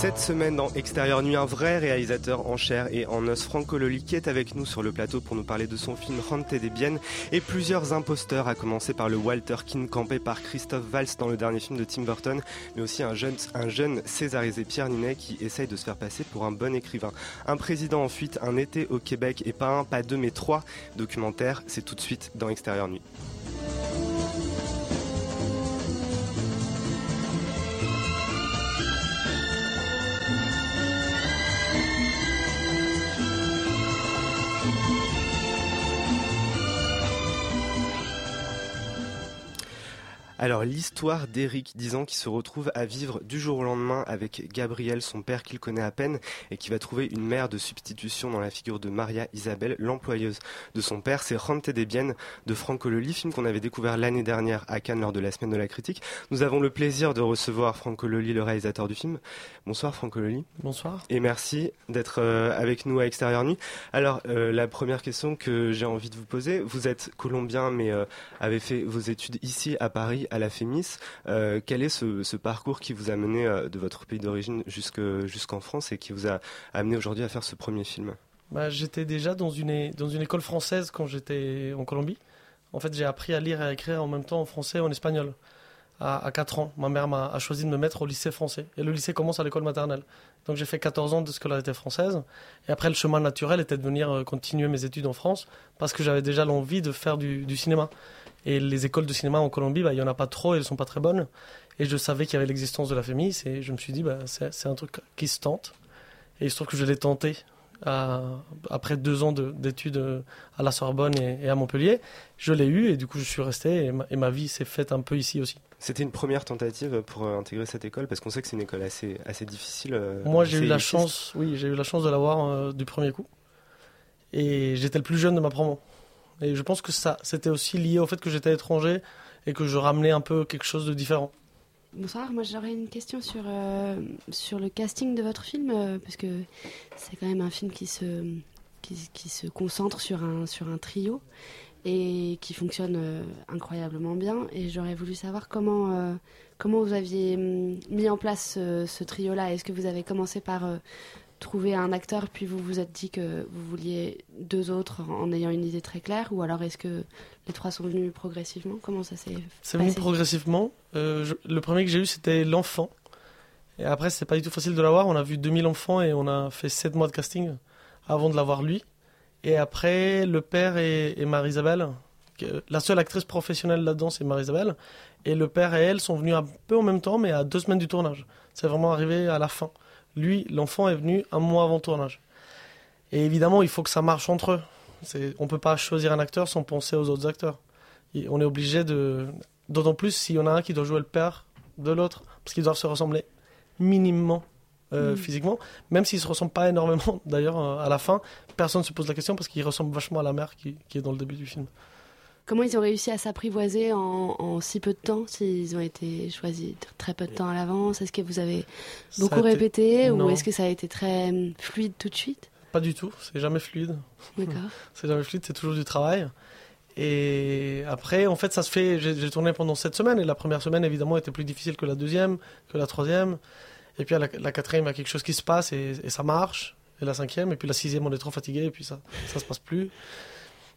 Cette semaine dans Extérieur Nuit, un vrai réalisateur en chair et en os, Franco Loli, qui est avec nous sur le plateau pour nous parler de son film Rente des Biennes et plusieurs imposteurs, à commencer par le Walter King campé par Christophe Valls dans le dernier film de Tim Burton, mais aussi un jeune, un jeune césarisé Pierre Ninet qui essaye de se faire passer pour un bon écrivain. Un président en fuite, un été au Québec et pas un, pas deux, mais trois documentaires. C'est tout de suite dans Extérieur Nuit. Alors l'histoire d'Éric, 10 ans, qui se retrouve à vivre du jour au lendemain avec Gabriel, son père qu'il connaît à peine, et qui va trouver une mère de substitution dans la figure de Maria Isabelle, l'employeuse de son père. C'est Rente des Biennes de Franco Loli, film qu'on avait découvert l'année dernière à Cannes lors de la semaine de la critique. Nous avons le plaisir de recevoir Franco Loli, le réalisateur du film. Bonsoir Franco Loli. Bonsoir. Et merci d'être euh, avec nous à Extérieur Nuit. Alors, euh, la première question que j'ai envie de vous poser, vous êtes colombien mais euh, avez fait vos études ici à Paris, à la FEMIS. Euh, quel est ce, parcours qui vous a mené euh, de votre pays d'origine jusque- jusqu'en France et qui vous a amené aujourd'hui à faire ce premier film? Bah, j'étais déjà dans une, dans une école française quand j'étais en Colombie. En fait, j'ai appris à lire et à écrire en même temps en français et en espagnol. À, à 4 ans, ma mère m'a choisi de me mettre au lycée français. Et le lycée commence à l'école maternelle. Donc j'ai fait 14 ans de scolarité française. Et après, le chemin naturel était de venir euh, continuer mes études en France parce que j'avais déjà l'envie de faire du cinéma. Et les écoles de cinéma en Colombie, bah, il n'y en a pas trop, elles sont pas très bonnes. Et je savais qu'il y avait l'existence de la FEMIS et je me suis dit, bah, c'est un truc qui se tente. Et il se trouve que je l'ai tenté à- après deux ans de- d'études euh, à la Sorbonne et, et à Montpellier. Je l'ai eu et du coup je suis resté et ma, et ma vie s'est faite un peu ici aussi. C'était une première tentative pour euh, intégrer cette école parce qu'on sait que c'est une école assez, assez difficile. euh, Moi j'ai eu la chance, oui, j'ai eu la chance de l'avoir euh, du premier coup. Et j'étais le plus jeune de ma promo. Et je pense que ça, c'était aussi lié au fait que j'étais étranger et que je ramenais un peu quelque chose de différent. Bonsoir, moi j'aurais une question sur, euh, sur le casting de votre film, euh, parce que c'est quand même un film qui se, qui, se concentre sur un, sur un trio et qui fonctionne euh, incroyablement bien. Et j'aurais voulu savoir comment, comment vous aviez hum, mis en place ce, ce trio-là. Est-ce que vous avez commencé par trouver un acteur, puis vous vous êtes dit que vous vouliez deux autres en, ayant une idée très claire, ou alors est-ce que les trois sont venus progressivement? Comment ça s'est C'est venu progressivement. Euh, je- le premier que j'ai eu, c'était l'enfant. Et après, c'est pas du tout facile de l'avoir. On a vu 2000 enfants et on a fait 7 mois de casting avant de l'avoir lui. Et après, le père et, et Marie-Isabelle. La seule actrice professionnelle là-dedans, c'est Marie-Isabelle. Et le père et elle sont venus un peu en même temps, mais à deux semaines du tournage. C'est vraiment arrivé à la fin. Lui, l'enfant est venu un mois avant le tournage. Et évidemment, il faut que ça marche entre eux. C'est- On peut pas choisir un acteur sans penser aux autres acteurs. Et on est obligé de, D'autant plus s'il y en a un qui doit jouer le père de l'autre, parce qu'ils doivent se ressembler minimement euh, Mm. physiquement, même s'ils se ressemblent pas énormément. D'ailleurs, euh, à la fin, personne ne se pose la question parce qu'ils ressemblent vachement à la mère qui, qui est dans le début du film. Comment ils ont réussi à s'apprivoiser en, en si peu de temps, s'ils ont été choisis tr- très peu de temps à l'avance? Est-ce que vous avez beaucoup été- répété ou est-ce que ça a été très hum, fluide tout de suite? Pas du tout, c'est jamais fluide. D'accord. C'est jamais fluide, c'est toujours du travail. Et après, en fait, ça se fait. J'ai tourné pendant sept semaines et la première semaine, évidemment, était plus difficile que la deuxième, que la troisième. Et puis à la, la quatrième, il y a quelque chose qui se passe et, et ça marche. Et la cinquième, et puis la sixième, on est trop fatigué et puis ça, ça se passe plus.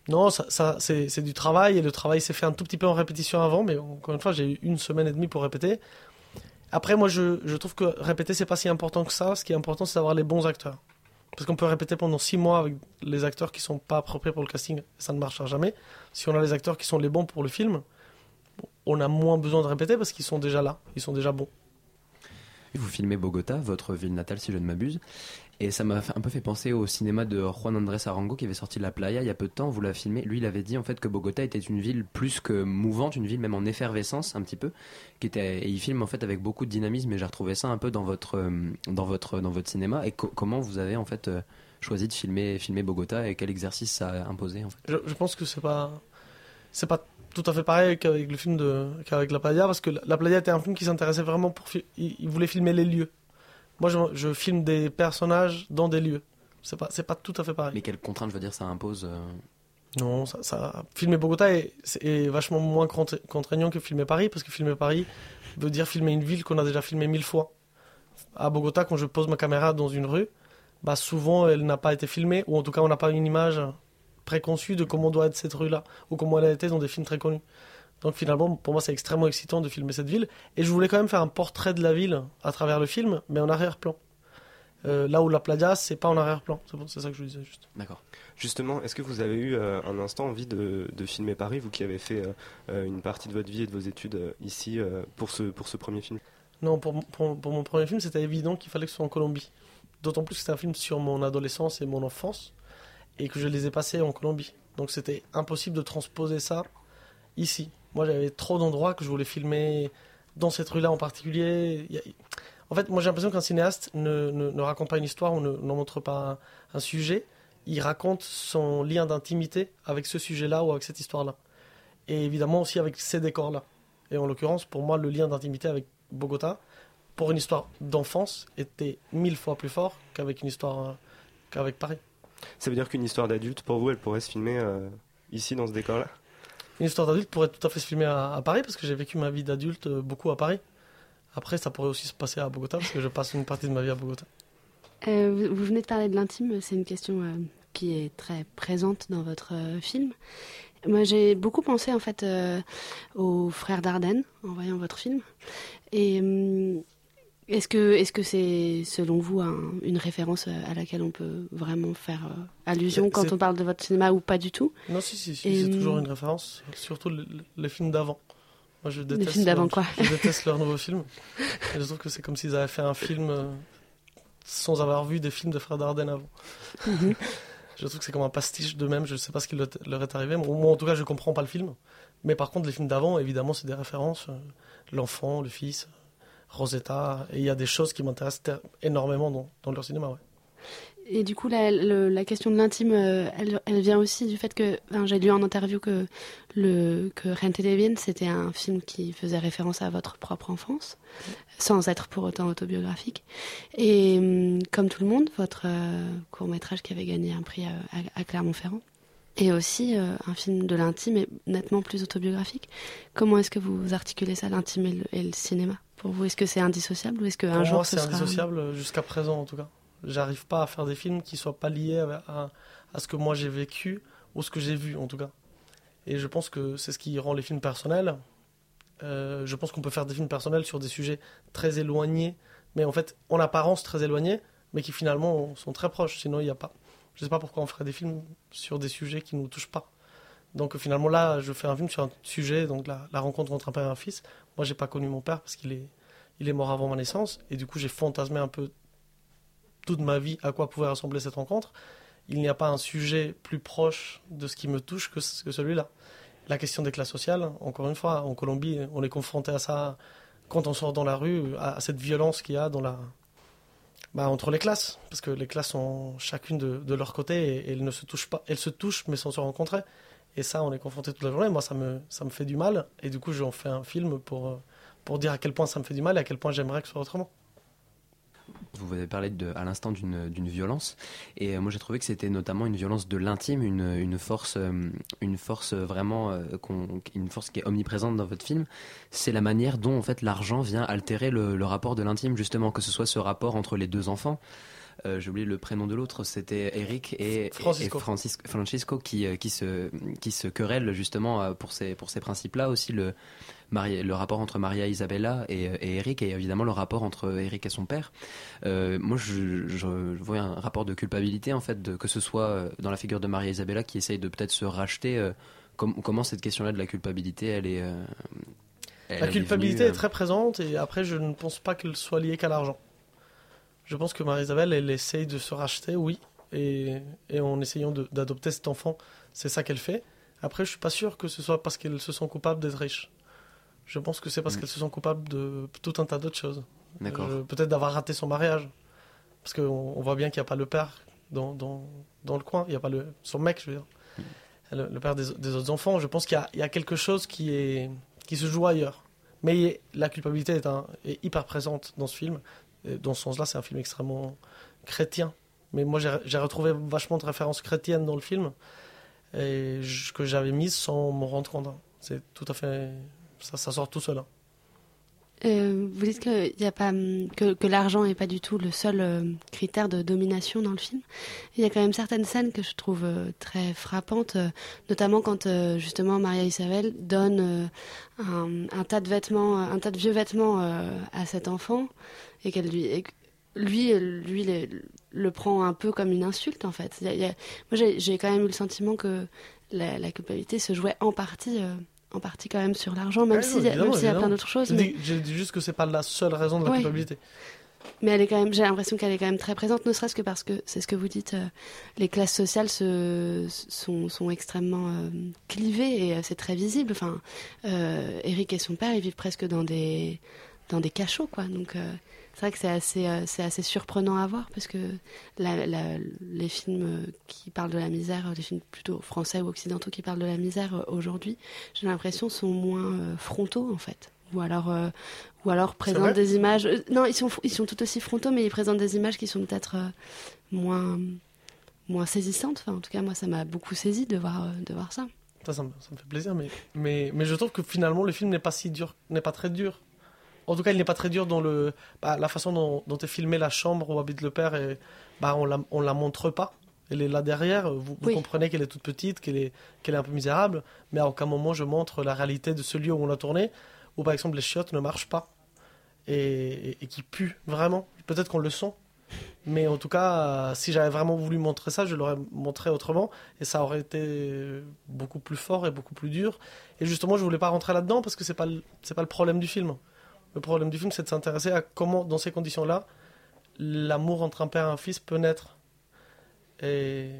Non, ça, c'est du travail et le travail s'est fait un tout petit peu en répétition avant, mais encore une fois, j'ai eu une semaine et demie pour répéter. Après, moi, je, trouve que répéter, c'est pas si important que ça. Ce qui est important, c'est d'avoir les bons acteurs. Parce qu'on peut répéter pendant six mois avec les acteurs qui sont pas appropriés pour le casting, ça ne marchera jamais. Si on a les acteurs qui sont les bons pour le film, on a moins besoin de répéter parce qu'ils sont déjà là, ils sont déjà bons. Vous filmez Bogota, votre ville natale si je ne m'abuse. Et ça m'a un peu fait penser au cinéma de Juan Andrés Arango qui avait sorti La Playa il y a peu de temps. Vous l'avez filmé. Lui, il avait dit en fait que Bogota était une ville plus que mouvante, une ville même en effervescence un petit peu. Qui était, et il filme en fait avec beaucoup de dynamisme. Et j'ai retrouvé ça un peu dans votre, euh, dans votre, dans votre cinéma. Et co- comment vous avez en fait euh, choisi de filmer, filmer Bogota et quel exercice ça a imposé en fait? Je, pense que c'est pas c'est pas tout à fait pareil qu'avec le film de qu'avec La Playa parce que La- La Playa était un film qui s'intéressait vraiment pour il voulait filmer les lieux. Moi je, je filme des personnages dans des lieux. C'est pas c'est pas tout à fait pareil. Mais quelles contraintes, je veux dire, ça impose euh, Non, ça, ça filmer Bogota est, vachement moins contra- contraignant que filmer Paris parce que filmer Paris veut dire filmer une ville qu'on a déjà filmée mille fois. À Bogota, quand je pose ma caméra dans une rue, bah souvent elle n'a pas été filmée ou en tout cas on n'a pas une image préconçue de comment doit être cette rue-là ou comment elle a été dans des films très connus. Donc finalement, pour moi, c'est extrêmement excitant de filmer cette ville. Et je voulais quand même faire un portrait de la ville à travers le film, mais en arrière-plan. Euh, là où la playa, c'est pas en arrière-plan. C'est bon, c'est ça que je disais juste. D'accord. Justement, est-ce que vous avez eu euh, un instant envie de, de filmer Paris, vous qui avez fait euh, une partie de votre vie et de vos études ici pour, ce, pour ce premier film? Non, pour, pour, pour mon premier film, c'était évident qu'il fallait que ce soit en Colombie. D'autant plus que c'était un film sur mon adolescence et mon enfance, et que je les ai passés en Colombie. Donc c'était impossible de transposer ça ici. Moi, j'avais trop d'endroits que je voulais filmer dans cette rue-là en particulier. En fait, moi, j'ai l'impression qu'un cinéaste ne, ne, raconte pas une histoire ou ne, n'en montre pas un, un sujet. Il raconte son lien d'intimité avec ce sujet-là ou avec cette histoire-là. Et évidemment aussi avec ces décors-là. Et en l'occurrence, pour moi, le lien d'intimité avec Bogota, pour une histoire d'enfance, était mille fois plus fort qu'avec une histoire euh, qu'avec Paris. Ça veut dire qu'une histoire d'adulte, pour vous, elle pourrait se filmer euh, ici, dans ce décor-là? Une histoire d'adulte pourrait tout à fait se filmer à, Paris, parce que j'ai vécu ma vie d'adulte euh, beaucoup à Paris. Après, ça pourrait aussi se passer à Bogota, parce que je passe une partie de ma vie à Bogota. Euh, vous, venez de parler de l'intime, c'est une question euh, qui est très présente dans votre film. Moi, j'ai beaucoup pensé en fait aux frères Dardenne en voyant votre film. Et hum, est-ce que est-ce que c'est selon vous un- une référence euh, à laquelle on peut vraiment faire euh, allusion quand on parle de votre cinéma ou pas du tout? Non, si, si, si, Et, c'est toujours hum, une référence, surtout le- le- les films d'avant. Moi, je déteste films d'avant, quoi. Je déteste leurs nouveaux films. Et je trouve que c'est comme s'ils avaient fait un film euh, sans avoir vu des films de Frères Dardenne avant. Mhm. Je trouve que c'est comme un pastiche d'eux-mêmes. Je ne sais pas ce qui leur est arrivé. Moi, en tout cas, je comprends pas le film. Mais par contre, les films d'avant, évidemment, c'est des références. L'enfant, le fils, Rosetta. Et il y a des choses qui m'intéressent énormément dans, dans leur cinéma. Ouais. Et du coup, la, question de l'intime, euh, elle, vient aussi du fait que j'ai lu en interview que, le, que Rente de Bien, c'était un film qui faisait référence à votre propre enfance, sans être pour autant autobiographique. Et hum, comme tout le monde, votre court-métrage qui avait gagné un prix à Clermont-Ferrand est aussi euh, un film de l'intime et nettement plus autobiographique. Comment est-ce que vous articulez ça, l'intime et le, et le cinéma? Pour vous, est-ce que c'est indissociable ou est-ce qu'un jour moi, ce c'est indissociable euh, jusqu'à présent, en tout cas. J'arrive pas à faire des films qui soient pas liés à, à- à ce que moi j'ai vécu ou ce que j'ai vu, en tout cas. Et je pense que c'est ce qui rend les films personnels. Euh, je pense qu'on peut faire des films personnels sur des sujets très éloignés, mais en fait, en apparence très éloignés, mais qui finalement sont très proches. Sinon, il n'y a pas. Je sais pas pourquoi on ferait des films sur des sujets qui nous touchent pas. Donc finalement, là, je fais un film sur un sujet, donc la, rencontre entre un père et un fils. Moi, j'ai pas connu mon père parce qu'il est, il est mort avant ma naissance, et du coup, j'ai fantasmé un peu toute ma vie à quoi pouvait ressembler cette rencontre. Il n'y a pas un sujet plus proche de ce qui me touche que, que celui-là. La question des classes sociales, encore une fois, en Colombie, on est confronté à ça quand on sort dans la rue, à cette violence qu'il y a dans la, bah, entre les classes, parce que les classes sont chacune de, de leur côté et, elles ne se touchent pas, elles se touchent mais sans se rencontrer. Et ça, on est confronté toute la journée. Moi, ça me, ça me fait du mal, et du coup, j'en fais un film pour, euh, pour dire à quel point ça me fait du mal et à quel point j'aimerais que ce soit autrement. Vous avez parlé de, à l'instant d'une d'une violence, et euh, moi j'ai trouvé que c'était notamment une violence de l'intime, une, une force, euh, une force vraiment, euh, une force qui est omniprésente dans votre film. C'est la manière dont en fait l'argent vient altérer le, le rapport de l'intime, justement, que ce soit ce rapport entre les deux enfants. euh, j'ai oublié le prénom de l'autre, c'était Eric et, Francisco. et Francis- Francisco qui, qui, se, qui se querellent justement pour ces, pour ces principes-là. Aussi le, Maria- le rapport entre Maria Isabella et, et Eric et évidemment le rapport entre Eric et son père. Euh, moi, je, vois un rapport de culpabilité en fait, de, que ce soit euh, dans la figure de Maria Isabella qui essaye de peut-être se racheter. euh, com- comment cette question-là de la culpabilité, elle est. euh, elle La est culpabilité venue, est très présente et après, je ne pense pas qu'elle soit liée qu'à l'argent. Je pense que Marie-Isabelle, elle essaye de se racheter, oui, et, et en essayant d'adopter cet enfant, c'est ça qu'elle fait. Après, je suis pas sûr que ce soit parce qu'elles se sont coupables d'être riches. Je pense que c'est parce Mm. qu'elles se sont coupables de tout un tas d'autres choses. D'accord. Euh, Peut-être d'avoir raté son mariage. Parce qu'on on voit bien qu'il n'y a pas le père dans, dans, dans le coin. Il n'y a pas le, son mec, je veux dire. Le, le père des, des autres enfants. Je pense qu'il y a, il y a quelque chose qui, est, qui se joue ailleurs. Mais la culpabilité est, un- est hyper présente dans ce film. Et dans ce sens-là, c'est un film extrêmement chrétien. Mais moi, j'ai retrouvé vachement de références chrétiennes dans le film. Et je- que j'avais mises sans m'en rendre compte. hein. C'est tout à fait. Ça, sort tout seul. hein. Euh, vous dites que, y a pas, hum, que, l'argent n'est pas du tout le seul euh, critère de domination dans le film. Il y a quand même certaines scènes que je trouve euh, très frappantes, notamment quand justement Maria Isabelle donne un, tas de vêtements, un tas de vieux vêtements à cet enfant et qu'elle lui, lui, lui le, prend un peu comme une insulte en fait. Moi, j'ai quand même eu le sentiment que la culpabilité se jouait en partie. En partie quand même sur l'argent, même s'il s'il y a plein d'autres choses. Je mais- dis, je dis juste que c'est pas la seule raison de la Ouais. culpabilité. Mais elle est quand même, j'ai l'impression qu'elle est quand même très présente, ne serait-ce que parce que c'est ce que vous dites, euh, les classes sociales se, sont, sont extrêmement euh, clivées et euh, c'est très visible. Enfin, Eric et son père, ils vivent presque dans des dans des cachots, quoi. Donc c'est vrai que c'est assez euh, c'est assez surprenant à voir parce que la- la- les films qui parlent de la misère, euh, les films plutôt français ou occidentaux qui parlent de la misère euh, aujourd'hui, j'ai l'impression sont moins euh, frontaux en fait. Ou alors, euh, ou alors présentent des images. non, ils sont, ils sont tout aussi frontaux, mais ils présentent des images qui sont peut-être moins, moins saisissantes. Enfin, en tout cas, moi, ça m'a beaucoup saisi de voir, de voir ça. Ça, ça me, ça me fait plaisir, mais, mais, mais je trouve que finalement, le film n'est pas si dur, n'est pas très dur. En tout cas, il n'est pas très dur dans le, bah, la façon dont, dont est filmée la chambre où habite le père. Et, bah, on la, on la montre pas. Elle est là derrière. Vous, vous Oui. comprenez qu'elle est toute petite, qu'elle est, qu'elle est un peu misérable. Mais à aucun moment, je montre la réalité de ce lieu où on a tourné, où par exemple les chiottes ne marchent pas et, et, et qui puent vraiment. Peut-être qu'on le sent. Mais en tout cas, euh, si j'avais vraiment voulu montrer ça, je l'aurais montré autrement et ça aurait été beaucoup plus fort et beaucoup plus dur. Et justement, je voulais pas rentrer là-dedans parce que c'est pas c'est pas le problème du film. Le problème du film, c'est de s'intéresser à comment, dans ces conditions-là, l'amour entre un père et un fils peut naître. Et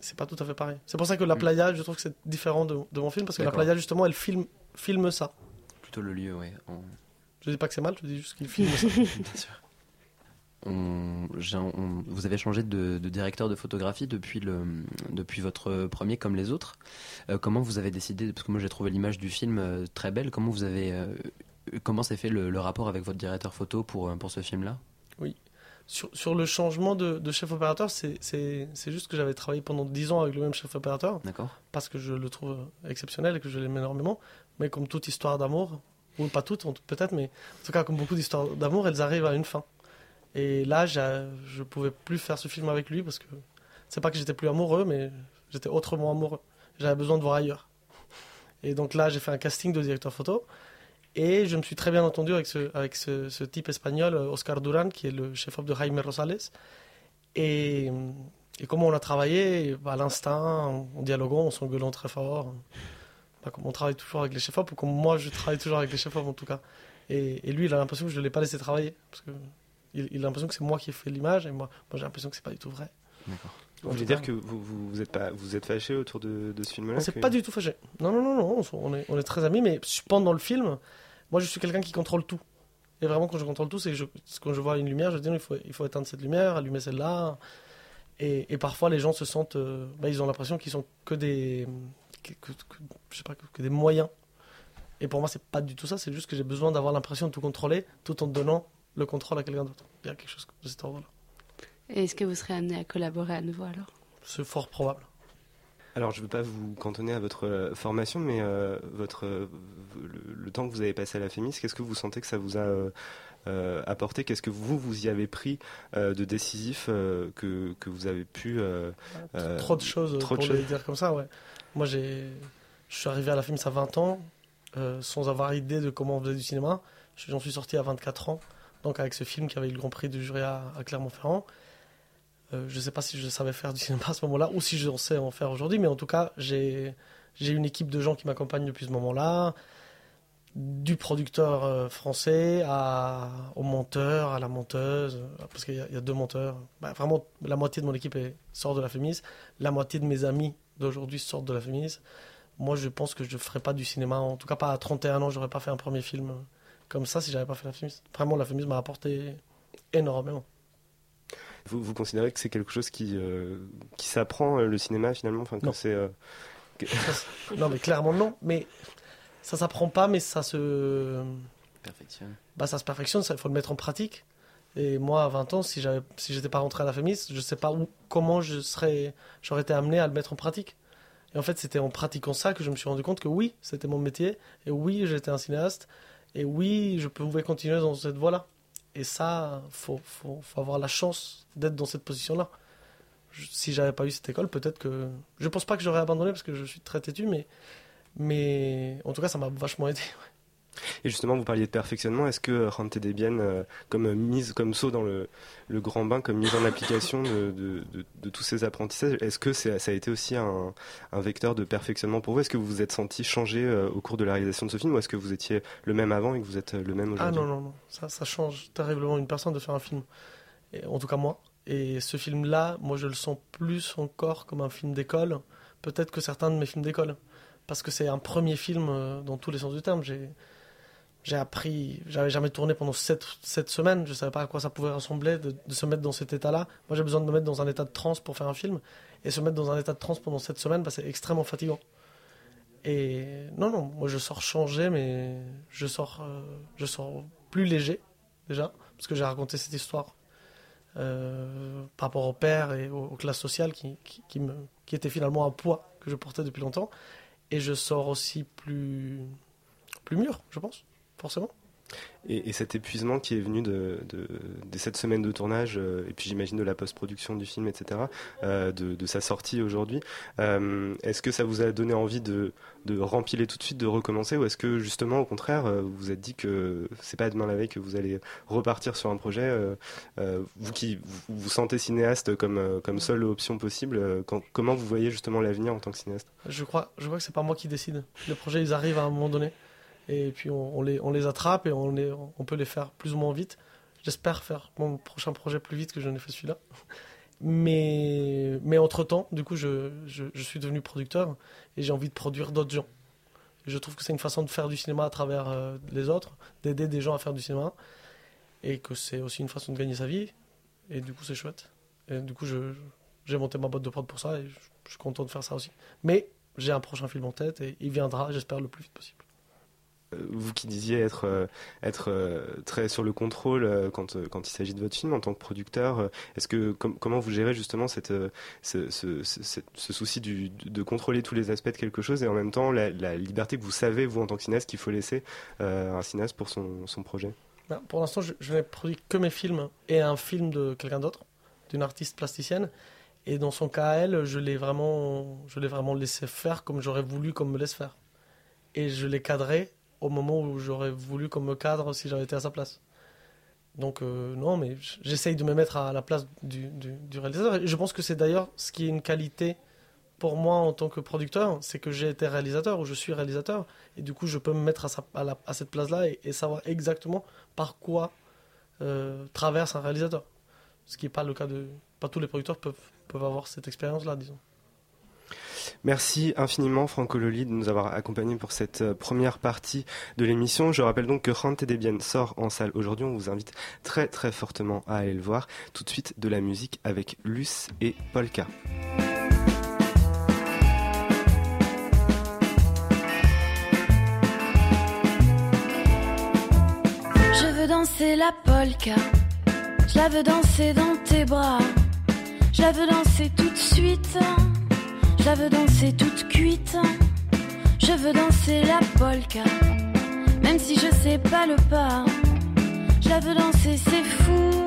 c'est pas tout à fait pareil. C'est pour ça que La Playa, je trouve que c'est différent de, de mon film parce que La. Playa, justement, elle filme, filme ça. Plutôt le lieu, ouais. en- Je dis pas que c'est mal, je dis juste qu'il filme ça. Bien sûr. On- on- vous avez changé de, de directeur de photographie depuis, le, depuis votre premier comme les autres. Euh, comment vous avez décidé, parce que moi j'ai trouvé l'image du film euh, très belle, comment vous avez, euh, comment s'est fait le, le rapport avec votre directeur photo pour, euh, pour ce film-là? Oui. Sur, sur le changement de, de chef opérateur, c'est- juste que j'avais travaillé pendant 10 ans avec le même chef opérateur. D'accord. Parce que je le trouve exceptionnel et que je l'aime énormément. Mais comme toute histoire d'amour, ou pas toutes en tout- peut-être, mais en tout cas, comme beaucoup d'histoires d'amour, elles arrivent à une fin. Et là, je pouvais plus faire ce film avec lui parce que c'est pas que j'étais plus amoureux, mais j'étais autrement amoureux. J'avais besoin de voir ailleurs. Et donc là, j'ai fait un casting de directeur photo. Et je me suis très bien entendu avec ce, avec ce, ce type espagnol, euh, Oscar Duran, qui est le chef-op de Jaime Rosales. Et, et comment on a travaillé bah, À l'instinct, en, dialoguant, en s'engueulant très fort. Bah, comme on travaille toujours avec les chefs-op, ou comme moi je travaille toujours avec les chefs-op en tout cas. Et, et lui, il a l'impression que je ne l'ai pas laissé travailler. Parce que il, il a l'impression que c'est moi qui ai fait l'image, et moi, moi j'ai l'impression que c'est pas du tout vrai. D'accord. Vous voulez dire que vous, vous, vous êtes pas vous êtes fâché autour de, de ce film-là On s'est que- pas du tout fâché. Non, non, non, non, on est, on est très amis, mais pendant le film, moi je suis quelqu'un qui contrôle tout. Et vraiment, quand je contrôle tout, c'est que je, quand je vois une lumière, je dis non, il faut, il faut éteindre cette lumière, allumer celle-là. Et, et parfois, les gens se sentent. euh, bah, ils ont l'impression qu'ils sont que des. Que, que- que- je sais pas, que, des moyens. Et pour moi, c'est pas du tout ça, c'est juste que j'ai besoin d'avoir l'impression de tout contrôler tout en donnant le contrôle à quelqu'un d'autre. Il y a quelque chose de cet ordre-là. Et Est-ce que vous serez amené à collaborer à nouveau alors? C'est fort probable. Alors, je ne veux pas vous cantonner à votre euh, formation, mais euh, votre, le, le temps que vous avez passé à la FEMIS, qu'est-ce que vous sentez que ça vous a euh, apporté? Qu'est-ce que vous, vous y avez pris euh, de décisif que, que vous avez pu... trop de choses trop de pour choses. les dire comme ça, ouais. Moi, je suis arrivé à la film à 20 ans, sans avoir idée de comment on faisait du cinéma. J'en suis sorti à 24 ans, donc avec ce film qui avait eu le Grand Prix du jury à, à Clermont-Ferrand. Euh, je ne sais pas si je savais faire du cinéma à ce moment-là ou si je sais en faire aujourd'hui, mais en tout cas, j'ai, une équipe de gens qui m'accompagnent depuis ce moment-là, du producteur euh, français au monteur, à la monteuse, euh, parce qu'il y, a- deux monteurs. Bah, vraiment, la moitié de mon équipe sort de la FEMIS, la moitié de mes amis d'aujourd'hui sortent de la FEMIS. Moi, je pense que je ne ferais pas du cinéma, en tout cas pas à 31 ans, j'aurais pas fait un premier film comme ça si j'avais pas fait la FEMIS. Vraiment, la FEMIS m'a apporté énormément. Vous, vous considérez que c'est quelque chose qui, euh, qui s'apprend, euh, le cinéma, finalement enfin, que c'est, euh, que- non, mais clairement non. Mais ça s'apprend pas, mais ça se. Perfectionne. Bah, ça se perfectionne, il faut le mettre en pratique. Et moi, à 20 ans, si j'avais, si j'étais pas rentré à la FEMIS, je sais pas où, comment je serais, j'aurais été amené à le mettre en pratique. Et en fait, c'était en pratiquant ça que je me suis rendu compte que oui, c'était mon métier. Et oui, j'étais un cinéaste. Et oui, je pouvais continuer dans cette voie-là. Et ça, faut, faut, avoir la chance d'être dans cette position-là. Si j'avais pas eu cette école, peut-être que. Je pense pas que j'aurais abandonné parce que je suis très têtu, mais. Mais en tout cas, ça m'a vachement aidé. Et justement, vous parliez de perfectionnement. Est-ce que Rente des Bien, euh, comme euh, mise, comme saut dans le, le grand bain, comme mise en application de, de, de- de tous ces apprentissages, est-ce que ça a été aussi un, un vecteur de perfectionnement pour vous? Est-ce que vous vous êtes senti changer euh, au cours de la réalisation de ce film? Ou est-ce que vous étiez le même avant et que vous êtes euh, le même Ah aujourd'hui? non, non, non. Ça, ça change terriblement une personne de faire un film. Et, en tout cas, moi. Et ce film-là, moi, je le sens plus encore comme un film d'école, peut-être que certains de mes films d'école. Parce que c'est un premier film euh, dans tous les sens du terme. J'ai, j'ai appris, j'avais jamais tourné pendant sept, sept semaines, je savais pas à quoi ça pouvait ressembler de, se mettre dans cet état-là. Moi, j'ai besoin de me mettre dans un état de transe pour faire un film. Et se mettre dans un état de transe pendant sept semaines, bah, c'est extrêmement fatigant. Et non, non, moi je sors changé, mais je sors, euh, je sors plus léger, déjà, parce que j'ai raconté cette histoire euh, par rapport au père et aux, aux classes sociales qui, qui, qui était finalement un poids que je portais depuis longtemps. Et je sors aussi plus, plus mûr, je pense, forcément. Et, et cet épuisement qui est venu de, de, de cette semaine de tournage, euh, et puis j'imagine de la post-production du film, etc., euh, de, de sa sortie aujourd'hui, euh, est-ce que ça vous a donné envie de, de rempiler tout de suite, de recommencer, ou est-ce que justement, au contraire, vous vous êtes dit que c'est pas demain la veille que vous allez repartir sur un projet Vous qui vous, vous sentez cinéaste comme, comme seule option possible, quand- comment vous voyez justement l'avenir en tant que cinéaste? Je crois, je crois que c'est pas moi qui décide. Les projets, ils arrivent à un moment donné. Et puis on, les, on les attrape et on, les, on peut les faire plus ou moins vite. J'espère faire mon prochain projet plus vite que je n'ai fait celui-là. Mais, mais entre-temps, du coup, je, je, suis devenu producteur et j'ai envie de produire d'autres gens. Je trouve que c'est une façon de faire du cinéma à travers euh, les autres, d'aider des gens à faire du cinéma. Et que c'est aussi une façon de gagner sa vie. Et du coup, c'est chouette. Et du coup, j'ai monté ma boîte de prod pour ça et je suis content de faire ça aussi. Mais j'ai un prochain film en tête et il viendra, j'espère, le plus vite possible. Euh, vous qui disiez être, euh, euh, très sur le contrôle quand, il s'agit de votre film en tant que producteur, est-ce que com- comment vous gérez justement ce, souci de contrôler tous les aspects de quelque chose et en même temps la, liberté que vous savez vous en tant que cinéaste qu'il faut laisser à un cinéaste pour son, projet? Pour l'instant, je, je n'ai produit que mes films et un film de quelqu'un d'autre, d'une artiste plasticienne. Et dans son cas, elle, je l'ai vraiment, je l'ai vraiment laissé faire comme j'aurais voulu qu'on me laisse faire. Et je l'ai cadré au moment où j'aurais voulu qu'on me cadre si j'avais été à sa place. Donc euh, non, mais j'essaye de me mettre à la place du, réalisateur. Et je pense que c'est d'ailleurs ce qui est une qualité pour moi en tant que producteur, c'est que j'ai été réalisateur ou je suis réalisateur. Et du coup, je peux me mettre à, cette place-là et savoir exactement par quoi euh, traverse un réalisateur. Ce qui n'est pas le cas de... Pas tous les producteurs peuvent, peuvent avoir cette expérience-là, disons. Merci infiniment Franco Loli de nous avoir accompagnés pour cette euh, première partie de l'émission. Je rappelle donc que Rente des Bien sort en salle aujourd'hui. On vous invite très très fortement à aller le voir. Tout de suite de la musique avec Luce et Polka. Je veux danser la polka. Je la veux danser dans tes bras. Je la veux danser tout de suite. Je veux danser toute cuite. Je veux danser la polka. Même si je sais pas le pas. Je la veux danser, c'est fou.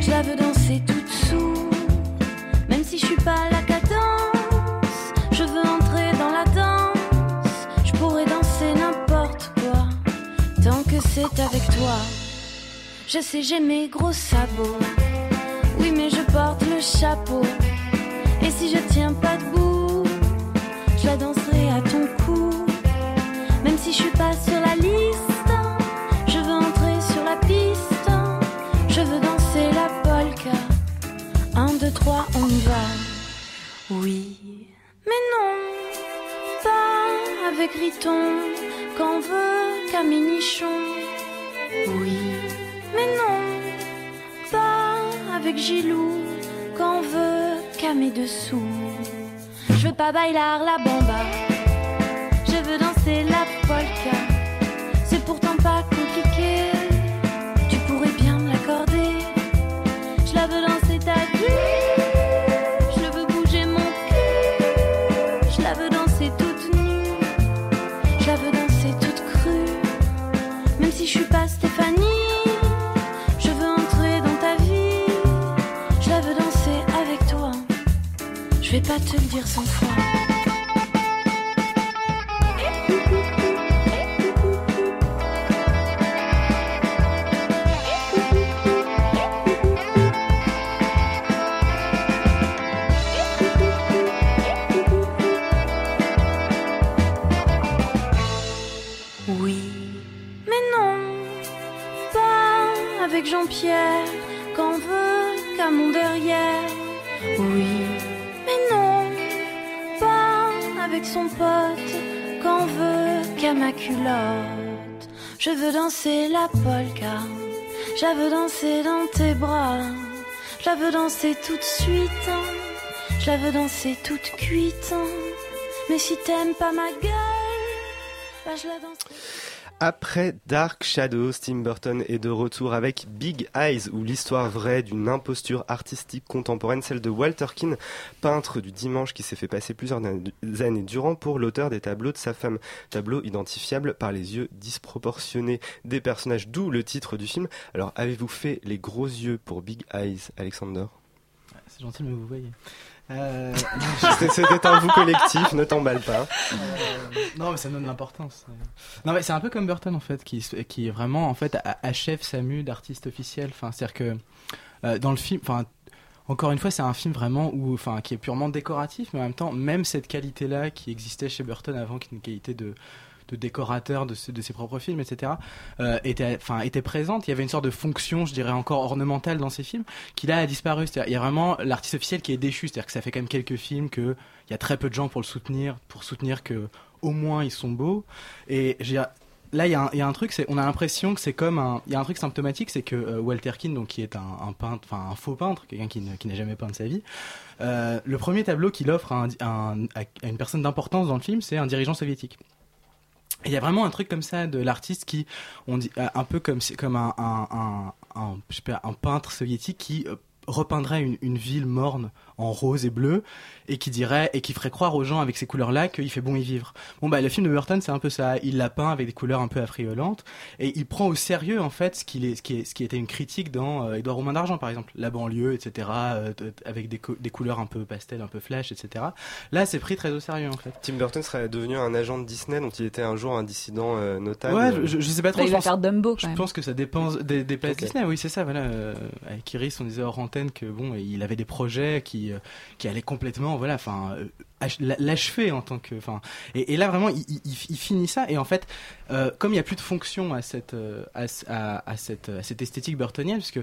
Je la veux danser toute sous. Même si je suis pas la cadence, je veux entrer dans la danse. Je pourrais danser n'importe quoi, tant que c'est avec toi. Je sais, j'ai mes gros sabots. Oui, mais je porte le chapeau. Et si je tiens pas debout, On y va. Oui, mais non, pas avec Riton, qu'en veut Caminichon. Oui, mais non, pas avec Gilou, qu'en veut Camé dessous. Je veux pas bailar la bamba, je veux danser la polka. C'est pourtant pas te le dire cent Je veux danser la polka, je veux danser dans tes bras, je veux danser tout de suite, je veux danser toute cuite. Mais si t'aimes pas ma gueule, bah je la danse. Après Dark Shadows, Tim Burton est de retour avec Big Eyes, où l'histoire vraie d'une imposture artistique contemporaine, celle de Walter Keane, peintre du dimanche qui s'est fait passer plusieurs années durant pour l'auteur des tableaux de sa femme. Tableaux identifiables par les yeux disproportionnés des personnages, d'où le titre du film. Alors, avez-vous fait les gros yeux pour Big Eyes, Alexander? C'est gentil, mais vous voyez. Euh, C'était un vous collectif, ne t'emballe pas. Euh, non, mais ça donne l'importance. Non, mais c'est un peu comme Burton en fait, qui, qui vraiment en fait achève sa mue d'artiste officiel. Enfin, c'est-à-dire que euh, dans le film, enfin. Encore une fois, c'est un film vraiment où, enfin, qui est purement décoratif, mais en même temps, même cette qualité-là qui existait chez Burton avant, qui est une qualité de, de décorateur de, ses- propres films, etc., euh, était, enfin, était présente. Il y avait une sorte de fonction, je dirais, encore ornementale dans ces films, qui là a disparu. Il y a vraiment l'artiste officiel qui est déchu. C'est-à-dire que ça fait quand même quelques films que il y a très peu de gens pour le soutenir, pour soutenir que au moins ils sont beaux. Et Là, il y, a un- truc, on a l'impression que c'est comme un, il y a un truc symptomatique, c'est que euh, Walter Keane, donc qui est un, peintre, enfin un faux peintre, quelqu'un qui, n'a jamais peint de sa vie, euh, le premier tableau qu'il offre à une personne d'importance dans le film, c'est un dirigeant soviétique. Il y a vraiment un truc comme ça de l'artiste qui, on dit, euh, un peu comme, comme un peintre soviétique qui euh, repeindrait une, une ville morne en rose et bleu et qui dirait et qui ferait croire aux gens avec ces couleurs là qu'il fait bon y vivre. Bon bah le film de Burton c'est un peu ça, il l'a peint avec des couleurs un peu affriolantes et il prend au sérieux en fait ce qui est ce qui est ce qui était une critique dans euh, Édouard Romain d'argent par exemple, la banlieue etc euh, avec des, co- des couleurs un peu pastel, un peu flash etc. Là c'est pris très au sérieux en fait. Tim Burton serait devenu un agent de Disney dont il était un jour un dissident euh, notable. Ouais, je, sais pas trop. Bah, il je va pense- faire Dumbo, Je pense que ça dépend des, des places. Disney. Oui, c'est ça. Voilà. Euh, avec Iris, on disait hors antenne que bon, il avait des projets qui euh, qui allaient complètement, voilà, enfin, euh, ach- l'a- l'achever en tant que, enfin. Et, et là vraiment, il, il- il- finit ça. Et en fait, euh, comme il y a plus de fonction à cette euh, à, à- à cette à cette esthétique burtonienne, puisque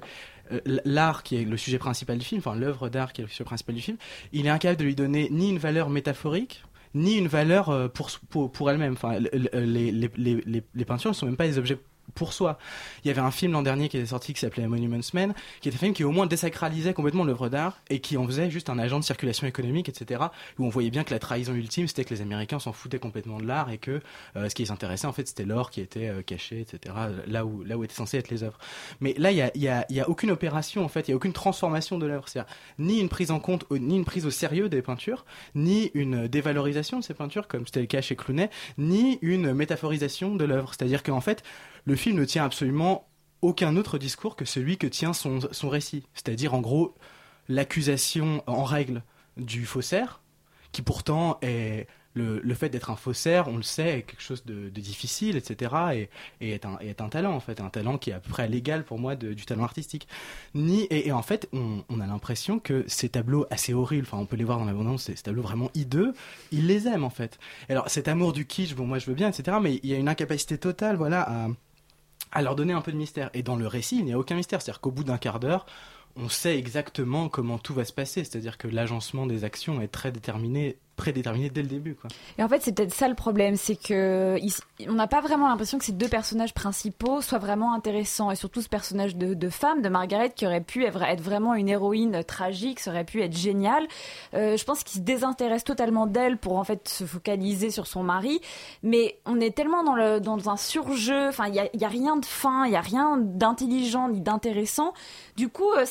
l'art qui est le sujet principal du film, enfin l'œuvre d'art qui est le sujet principal du film, il est incapable de lui donner ni une valeur métaphorique ni une valeur pour, pour, pour elle-même. Enfin, le- le- les, les, les, les, les peintures ne sont même pas des objets pour soi. Il y avait un film l'an dernier qui était sorti qui s'appelait Monuments Men, qui était un film qui au moins désacralisait complètement l'œuvre d'art et qui en faisait juste un agent de circulation économique, etc. Où on voyait bien que la trahison ultime, c'était que les Américains s'en foutaient complètement de l'art et que euh, ce qui les intéressait, en fait, c'était l'or qui était euh, caché, etc. Là où, là où étaient censées être les œuvres. Mais là, il y a, y, a, y a aucune opération, en fait, il y a aucune transformation de l'œuvre. C'est-à-dire ni une prise en compte, ni une prise au sérieux des peintures, ni une dévalorisation de ces peintures, comme c'était le cas chez Clooney, ni une métaphorisation de l'œuvre. C'est-à-dire qu'en fait, le film ne tient absolument aucun autre discours que celui que tient son, son récit. C'est-à-dire, en gros, l'accusation en règle du faussaire, qui pourtant est. Le, le fait d'être un faussaire, on le sait, est quelque chose de, difficile, etc. Et, et est, un, est un talent, en fait. Un talent qui est à peu près l'égal, pour moi, du talent artistique. Ni, et, en fait, on, a l'impression que ces tableaux assez horribles, enfin, on peut les voir dans l'abondance, ces, tableaux vraiment hideux, il les aime, en fait. Alors, cet amour du kitsch, bon, moi, je veux bien, etc. Mais il y a une incapacité totale, voilà, à à leur donner un peu de mystère. Et dans le récit, il n'y a aucun mystère. C'est-à-dire qu'au bout d'un quart d'heure, on sait exactement comment tout va se passer. C'est-à-dire que l'agencement des actions est très déterminé, prédéterminé dès le début. Quoi. Et en fait, c'est peut-être ça le problème, c'est que on n'a pas vraiment l'impression que ces deux personnages principaux soient vraiment intéressants, et surtout ce personnage de, femme, de Margaret, qui aurait pu être, vraiment une héroïne tragique, ça aurait pu être génial. Euh, je pense qu'il se désintéresse totalement d'elle pour en fait se focaliser sur son mari, mais on est tellement dans, un surjeu, enfin il y a, rien de fin, il y a rien d'intelligent ni d'intéressant. Du coup, euh,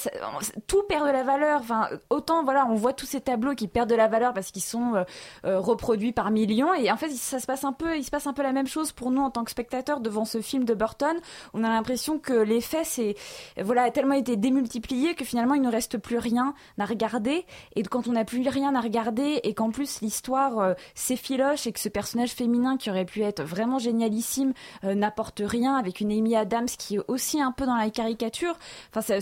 tout perd de la valeur. Enfin, autant voilà, on voit tous ces tableaux qui perdent de la valeur parce qu'ils sont euh, euh, reproduits par millions. Et en fait, ça se passe un peu, il se passe un peu la même chose pour nous en tant que spectateurs devant ce film de Burton. On a l'impression que l'effet, c'est voilà, a tellement été démultiplié que finalement, il ne reste plus rien à regarder. Et quand on n'a plus rien à regarder et qu'en plus l'histoire euh, s'effiloche et que ce personnage féminin qui aurait pu être vraiment génialissime euh, n'apporte rien avec une Amy Adams qui est aussi un peu dans la caricature. Enfin,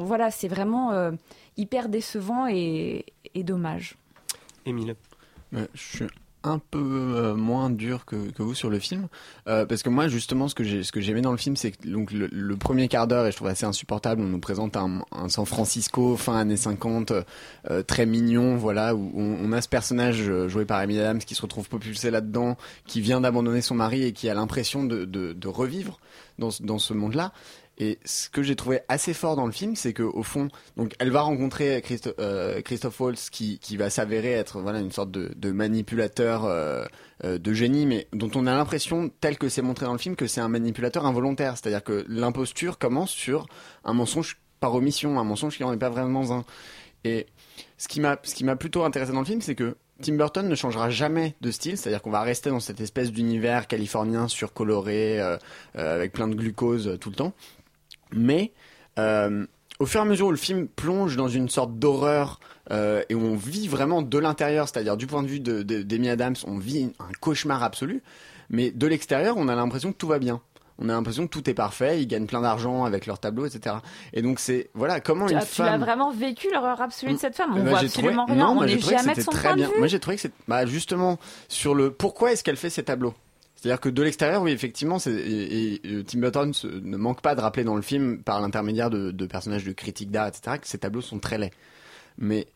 voilà, c'est vraiment hyper décevant et, et dommage. Émile. Ouais, je suis un peu euh, moins dur que, vous sur le film. Euh, parce que moi justement ce que j'ai ce que j'aimais dans le film c'est que donc le, premier quart d'heure et je trouve assez insupportable on nous présente un, San Francisco fin années 50 euh, très mignon voilà où on, a ce personnage euh, joué par Amy Adams qui se retrouve propulsé là-dedans qui vient d'abandonner son mari et qui a l'impression de, revivre dans, ce- dans ce monde là et ce que j'ai trouvé assez fort dans le film, c'est que au fond, donc elle va rencontrer euh, Christophe Waltz qui, qui va s'avérer être voilà une sorte de, manipulateur euh, euh, de génie, mais dont on a l'impression, tel que c'est montré dans le film, que c'est un manipulateur involontaire. C'est-à-dire que l'imposture commence sur un mensonge par omission, un mensonge qui n'en est pas vraiment un. Et ce qui m'a ce qui m'a plutôt intéressé dans le film, c'est que Tim Burton ne changera jamais de style, c'est-à-dire qu'on va rester dans cette espèce d'univers californien surcoloré, avec plein de glucose tout le temps. Mais euh, au fur et à mesure où le film plonge dans une sorte d'horreur euh, et où on vit vraiment de l'intérieur, c'est-à-dire du point de vue de, d'Amy Adams, on vit un cauchemar absolu. Mais de l'extérieur, on a l'impression que tout va bien. On a l'impression que tout est parfait, ils gagnent plein d'argent avec leurs tableaux, etc. Et donc c'est voilà comment Tu une as, tu as femme. vraiment vécu l'horreur absolue de cette femme? On voit absolument trouvé- rien. non, on n'est jamais de son très point bien. de vue. Moi, j'ai trouvé que c'est bah, justement sur le pourquoi est-ce qu'elle fait ces tableaux. C'est-à-dire que de l'extérieur, oui, effectivement, et, Tim Burton ne manque pas de rappeler dans le film, par l'intermédiaire de, personnages de critiques d'art, etc., que ces tableaux sont très laids. Mais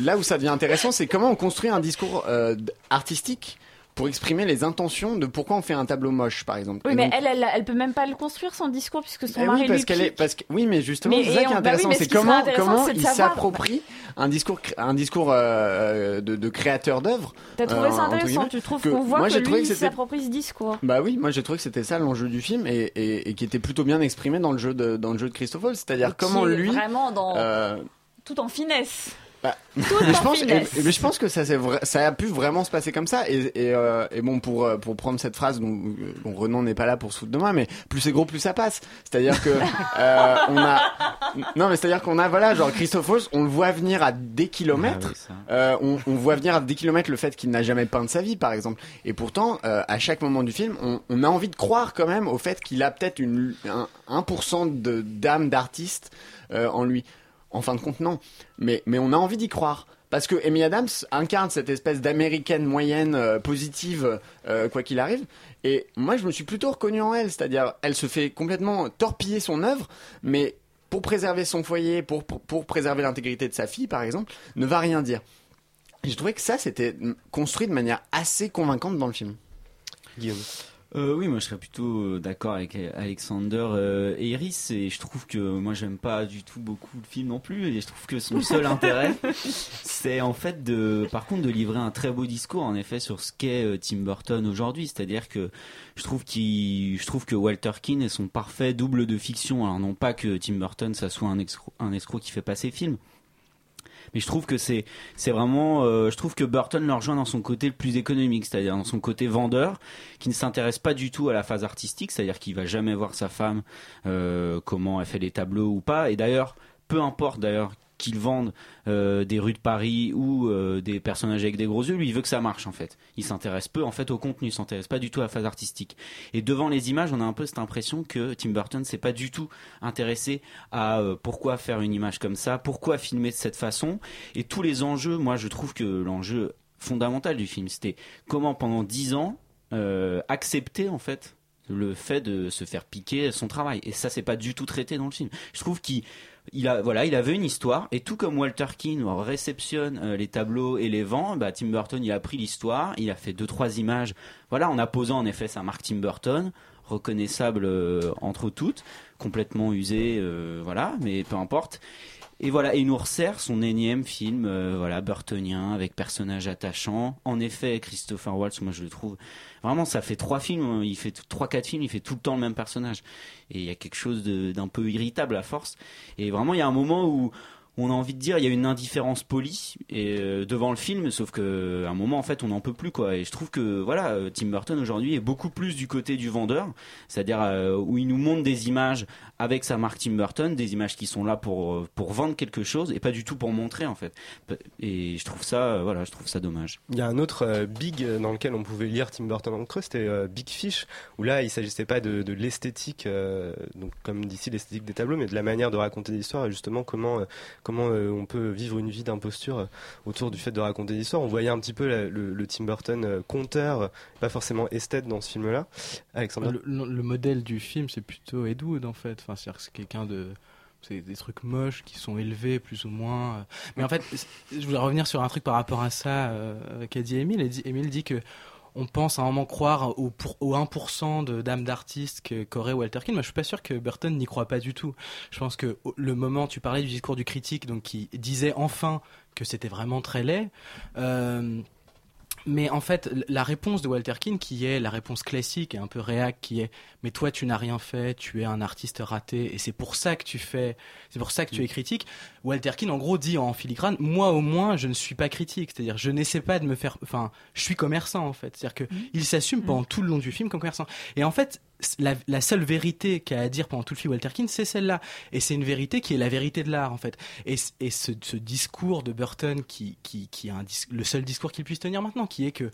là où ça devient intéressant, c'est comment on construit un discours euh, artistique pour exprimer les intentions de pourquoi on fait un tableau moche, par exemple. Oui, Et mais donc- elle, elle, elle peut même pas le construire son discours puisque son eh mari oui, parce qu'elle est, parce que, oui, mais justement, c'est ça qui est bah oui, intéressant, c'est ce comment, comment il s'approprie un discours, un discours euh, de, de créateur d'œuvre. T'as trouvé euh, ça entre intéressant Tu trouves qu'on voit moi, que lui s'approprie ce discours bah oui, moi j'ai trouvé que c'était ça l'enjeu du film et, et, et qui était plutôt bien exprimé dans le jeu de dans le jeu de Christophe c'est-à-dire comment lui vraiment dans euh, tout en finesse. Bah, Tout mais je en pense, finesse. et- mais je pense que ça, a pu vraiment se passer comme ça. Et, et, euh, et bon, pour, euh, pour prendre cette phrase, dont, bon, Renan n'est pas là pour se foutre de moi, mais plus c'est gros, plus ça passe. C'est-à-dire que euh, on a, non, mais c'est-à-dire qu'on a, voilà, genre Christophe Waltz, on le voit venir à des kilomètres. Euh, on, on voit venir à des kilomètres le fait qu'il n'a jamais peint de sa vie, par exemple. Et pourtant, euh, à chaque moment du film, on, on a envie de croire quand même au fait qu'il a peut-être une un, 1% de d'âme d'artiste euh, en lui. En fin de compte, non. Mais, mais on a envie d'y croire. Parce que Amy Adams incarne cette espèce d'américaine moyenne euh, positive, euh, quoi qu'il arrive. Et moi, je me suis plutôt reconnu en elle. C'est-à-dire, elle se fait complètement torpiller son œuvre, mais pour préserver son foyer, pour, pour, pour préserver l'intégrité de sa fille, par exemple, ne va rien dire. Et je trouvais que ça, c'était construit de manière assez convaincante dans le film. Guillaume. Euh, oui, moi je serais plutôt euh, d'accord avec euh, Alexander euh, et Iris et je trouve que moi j'aime pas du tout beaucoup le film non plus et je trouve que son seul intérêt c'est en fait de par contre de livrer un très beau discours en effet sur ce qu'est euh, Tim Burton aujourd'hui, c'est-à-dire que je trouve qu'il je trouve que Walter Keane est son parfait double de fiction. Alors non pas que Tim Burton ça soit un escroc, un escroc qui fait pas ses films Mais je trouve que c'est c'est vraiment, euh, je trouve que Burton le rejoint dans son côté le plus économique, c'est-à-dire dans son côté vendeur, qui ne s'intéresse pas du tout à la phase artistique, c'est-à-dire qu'il va jamais voir sa femme euh, comment elle fait les tableaux ou pas. Et d'ailleurs, peu importe d'ailleurs qu'il vende euh, des rues de Paris ou euh, des personnages avec des gros yeux, lui il veut que ça marche en fait. Il s'intéresse peu en fait au contenu, il s'intéresse pas du tout à la phase artistique. Et devant les images, on a un peu cette impression que Tim Burton s'est pas du tout intéressé à euh, pourquoi faire une image comme ça, pourquoi filmer de cette façon. Et tous les enjeux, moi je trouve que l'enjeu fondamental du film, c'était comment pendant dix ans accepter en fait le fait de se faire piquer son travail. Et ça, c'est pas du tout traité dans le film. Je trouve qu'il il a voilà, il avait une histoire et tout comme Walter Keane réceptionne euh, les tableaux et les vend, bah, Tim Burton il a pris l'histoire, il a fait deux trois images, voilà, en apposant en effet sa marque Tim Burton, reconnaissable euh, entre toutes, complètement usé, euh, voilà, mais peu importe. Et voilà, il nous resserre son énième film, euh, voilà, burtonien, avec personnages attachants. En effet, Christopher Waltz, moi je le trouve, vraiment, ça fait trois films, hein, il fait trois, quatre films, il fait tout le temps le même personnage. Et il y a quelque chose d'un peu irritable à force. Et vraiment, il y a un moment où on a envie de dire, il y a une indifférence polie et euh, devant le film, sauf que un moment, en fait, on n'en peut plus, quoi. Et je trouve que, voilà, euh, Tim Burton aujourd'hui est beaucoup plus du côté du vendeur, c'est-à-dire euh, où il nous montre des images avec sa marque Tim Burton, des images qui sont là pour euh, pour vendre quelque chose et pas du tout pour montrer, en fait. Et je trouve ça, euh, voilà, je trouve ça dommage. Il y a un autre euh, big dans lequel on pouvait lire Tim Burton en creux, c'était euh, Big Fish, où là il s'agissait pas de, de l'esthétique, euh, donc comme d'ici l'esthétique des tableaux, mais de la manière de raconter des histoires et justement comment euh, comment euh, on peut vivre une vie d'imposture autour du fait de raconter des histoires. On voyait un petit peu la- le, le Tim Burton euh, conteur, pas forcément esthète dans ce film-là. Alexandre. Le, le- le modèle du film, c'est plutôt Ed Wood en fait. C'est-à-dire que c'est quelqu'un de. C'est des trucs moches qui sont élevés plus ou moins. euh. Mais en fait, je voulais revenir sur un truc par rapport à ça euh, qu'a dit Émile. Émile dit que on pense à un moment croire au, pour, au 1% de d'âme d'artiste qu'aurait Walter Keane. Moi, je suis pas sûr que Burton n'y croit pas du tout. Je pense que le moment, tu parlais du discours du critique, donc qui disait enfin que c'était vraiment très laid. euh, mais en fait, la réponse de Walter Keane, qui est la réponse classique et un peu réac, qui est mais toi tu n'as rien fait, tu es un artiste raté et c'est pour ça que tu fais, c'est pour ça que tu es critique. Walter Keane en gros dit en filigrane, moi au moins je ne suis pas critique, c'est-à-dire je n'essaie pas de me faire, enfin je suis commerçant en fait, c'est-à-dire que il s'assume pendant tout le long du film comme commerçant. Et en fait la, seule vérité qu'a à dire pendant tout le film Walter Keane, c'est celle-là. Et c'est une vérité qui est la vérité de l'art, en fait. Et, ce, discours de Burton, qui, est le seul discours qu'il puisse tenir maintenant, qui est que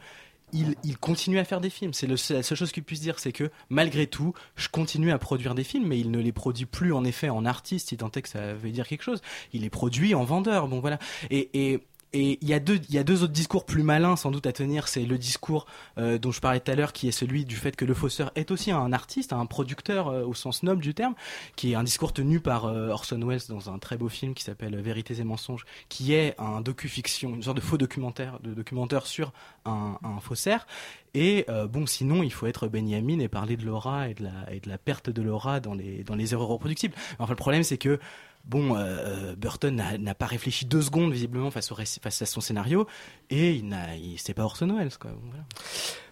il, continue à faire des films. C'est la seule chose qu'il puisse dire, c'est que malgré tout, je continue à produire des films, mais il ne les produit plus en effet en artiste, si tant est que ça veut dire quelque chose. Il les produit en vendeur. Bon voilà. Et et il y a deux, il y a deux autres discours plus malins sans doute à tenir. C'est le discours euh, dont je parlais tout à l'heure, qui est celui du fait que le fausseur est aussi un artiste, un producteur euh, au sens noble du terme, qui est un discours tenu par euh, Orson Welles dans un très beau film qui s'appelle Vérités et mensonges, qui est un docu-fiction, une sorte de faux documentaire, de documentaire sur un, un faussaire. Et euh, bon, sinon, il faut être Benjamin et parler de l'aura et de la, et de la perte de l'aura dans les, dans les erreurs reproductibles. Enfin, le problème, c'est que Bon, euh, Burton n'a pas réfléchi deux secondes visiblement face, à son scénario et il il- pas Orson Welles quoi.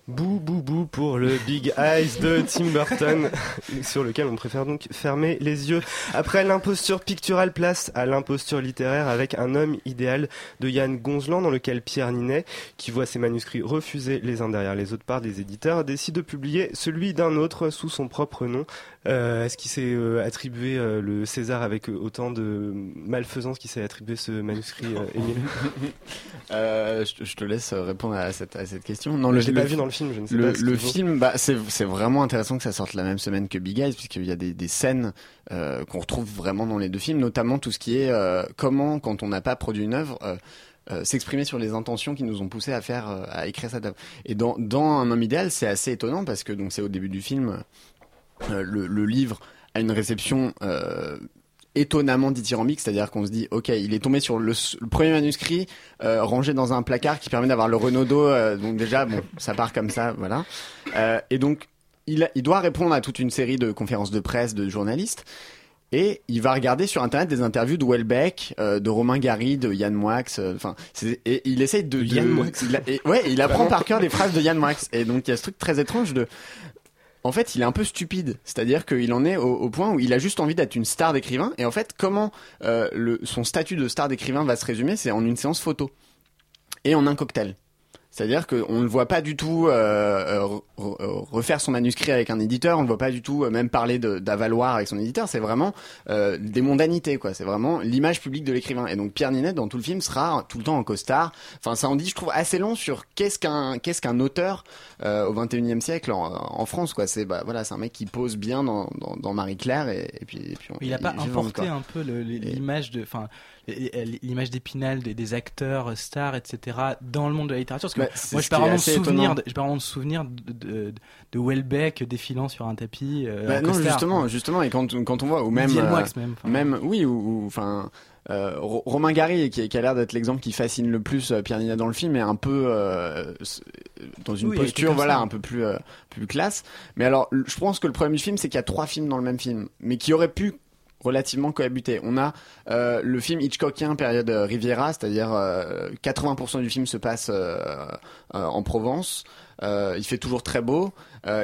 Bou bou bou pour le Big Eyes de Tim Burton, sur lequel on préfère donc fermer les yeux. Après l'imposture picturale, place à l'imposture littéraire avec un homme idéal de Yann Gonzelan, dans lequel Pierre Ninet, qui voit ses manuscrits refusés les uns derrière les autres par des éditeurs, décide de publier celui d'un autre sous son propre nom. Euh, Est-ce qu'il s'est euh, attribué euh, le César avec autant de malfaisance qu'il s'est attribué ce manuscrit, Émile? Je, te- je te laisse répondre à cette, à cette question. Non, Je l'ai pas vu dans le film, je ne sais le, pas Le film, bah, c'est vraiment intéressant que ça sorte la même semaine que Big Eyes, puisqu'il y a des, des scènes qu'on retrouve vraiment dans les deux films, notamment tout ce qui est comment, quand on n'a pas produit une œuvre, euh, s'exprimer sur les intentions qui nous ont poussé à faire, euh, à écrire cette œuvre. Et dans, dans Un homme idéal, c'est assez étonnant parce que donc c'est au début du film, le, le livre a une réception. Euh, étonnamment dithyrambique, c'est-à-dire qu'on se dit, ok, il est tombé sur le, premier manuscrit euh, rangé dans un placard qui permet d'avoir le Renaudot, euh, donc déjà, bon, ça part comme ça, voilà. Euh, et donc, il, doit répondre à toute une série de conférences de presse de journalistes. Et il va regarder sur internet des interviews de Welbeck, euh, de Romain Gary, de Yann Moix. euh, Enfin, et il essaye de, De Yann Moix il a- et- ouais, il apprend par cœur des phrases de Yann Moix. Et donc il y a ce truc très étrange de en fait, il est un peu stupide. C'est-à-dire qu'il en est au, point où il a juste envie d'être une star d'écrivain. Et en fait, comment euh, son statut de star d'écrivain va se résumer C'est en une séance photo et en un cocktail. C'est-à-dire qu'on ne le voit pas du tout euh, euh, re- refaire son manuscrit avec un éditeur, on ne voit pas du tout euh, même parler d'avaloir avec son éditeur, c'est vraiment euh, des mondanités, quoi. C'est vraiment l'image publique de l'écrivain. Et donc Pierre Ninet, dans tout le film, sera tout le temps en costard. Enfin, ça en dit, je trouve, assez long sur qu'est-ce qu'un qu'est-ce qu'un auteur euh, au 21e siècle en, en France, quoi. C'est bah, voilà, c'est un mec qui pose bien dans, dans, dans Marie-Claire et, et puis, et puis on- Il a pas importé un peu l'image de, enfin, l'image d'Épinal des, des acteurs stars, etc. dans le monde de la littérature. Parce que Bah, moi, je vraiment assez souvenir, de, vraiment de souvenir de, de, de Welbeck défilant sur un tapis. euh, Bah en non, costard, justement, quoi. justement, et quand, quand on voit, ou même, euh, même, oui, ou, enfin, euh, Ro- Romain Gary, qui, qui a l'air d'être l'exemple qui fascine le plus euh, Pierre Ninet dans le film, est un peu euh, dans une Oui, posture, voilà, ça. un peu plus, euh, plus classe. Mais alors, je pense que le problème du film, c'est qu'il y a trois films dans le même film, mais qui auraient pu relativement cohabités. On a euh, le film Hitchcockien période euh, Riviera, c'est-à-dire euh, 80% du film se passe euh, euh, en Provence. Euh, il fait toujours très beau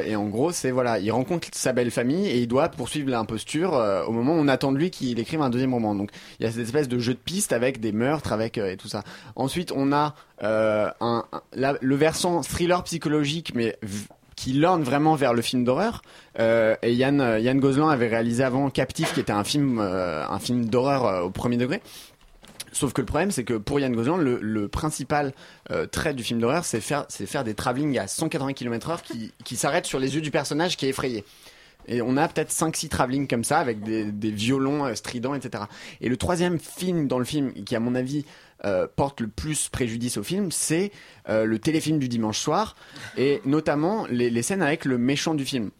et en gros c'est voilà il rencontre sa belle famille et il doit poursuivre l'imposture au moment où on attend de lui qu'il écrive un deuxième roman donc il y a cette espèce de jeu de piste avec des meurtres avec et tout ça ensuite on a un, un- le versant thriller psychologique mais qui lorne vraiment vers le film d'horreur. Euh, et Yann, euh, Yann Gozlan avait réalisé avant Captif, qui était un film, euh, un film d'horreur euh, au premier degré. Sauf que le problème, c'est que pour Yann Gozlan, le, le principal euh, trait du film d'horreur, c'est faire, c'est faire des travelling à 180 km/h qui, qui s'arrêtent sur les yeux du personnage qui est effrayé. Et on a peut-être 5-6 travelling comme ça, avec des, des violons stridents, etc. Et le troisième film dans le film, qui à mon avis euh, porte le plus préjudice au film, c'est euh, le téléfilm du dimanche soir, et notamment les, scènes avec le méchant du film.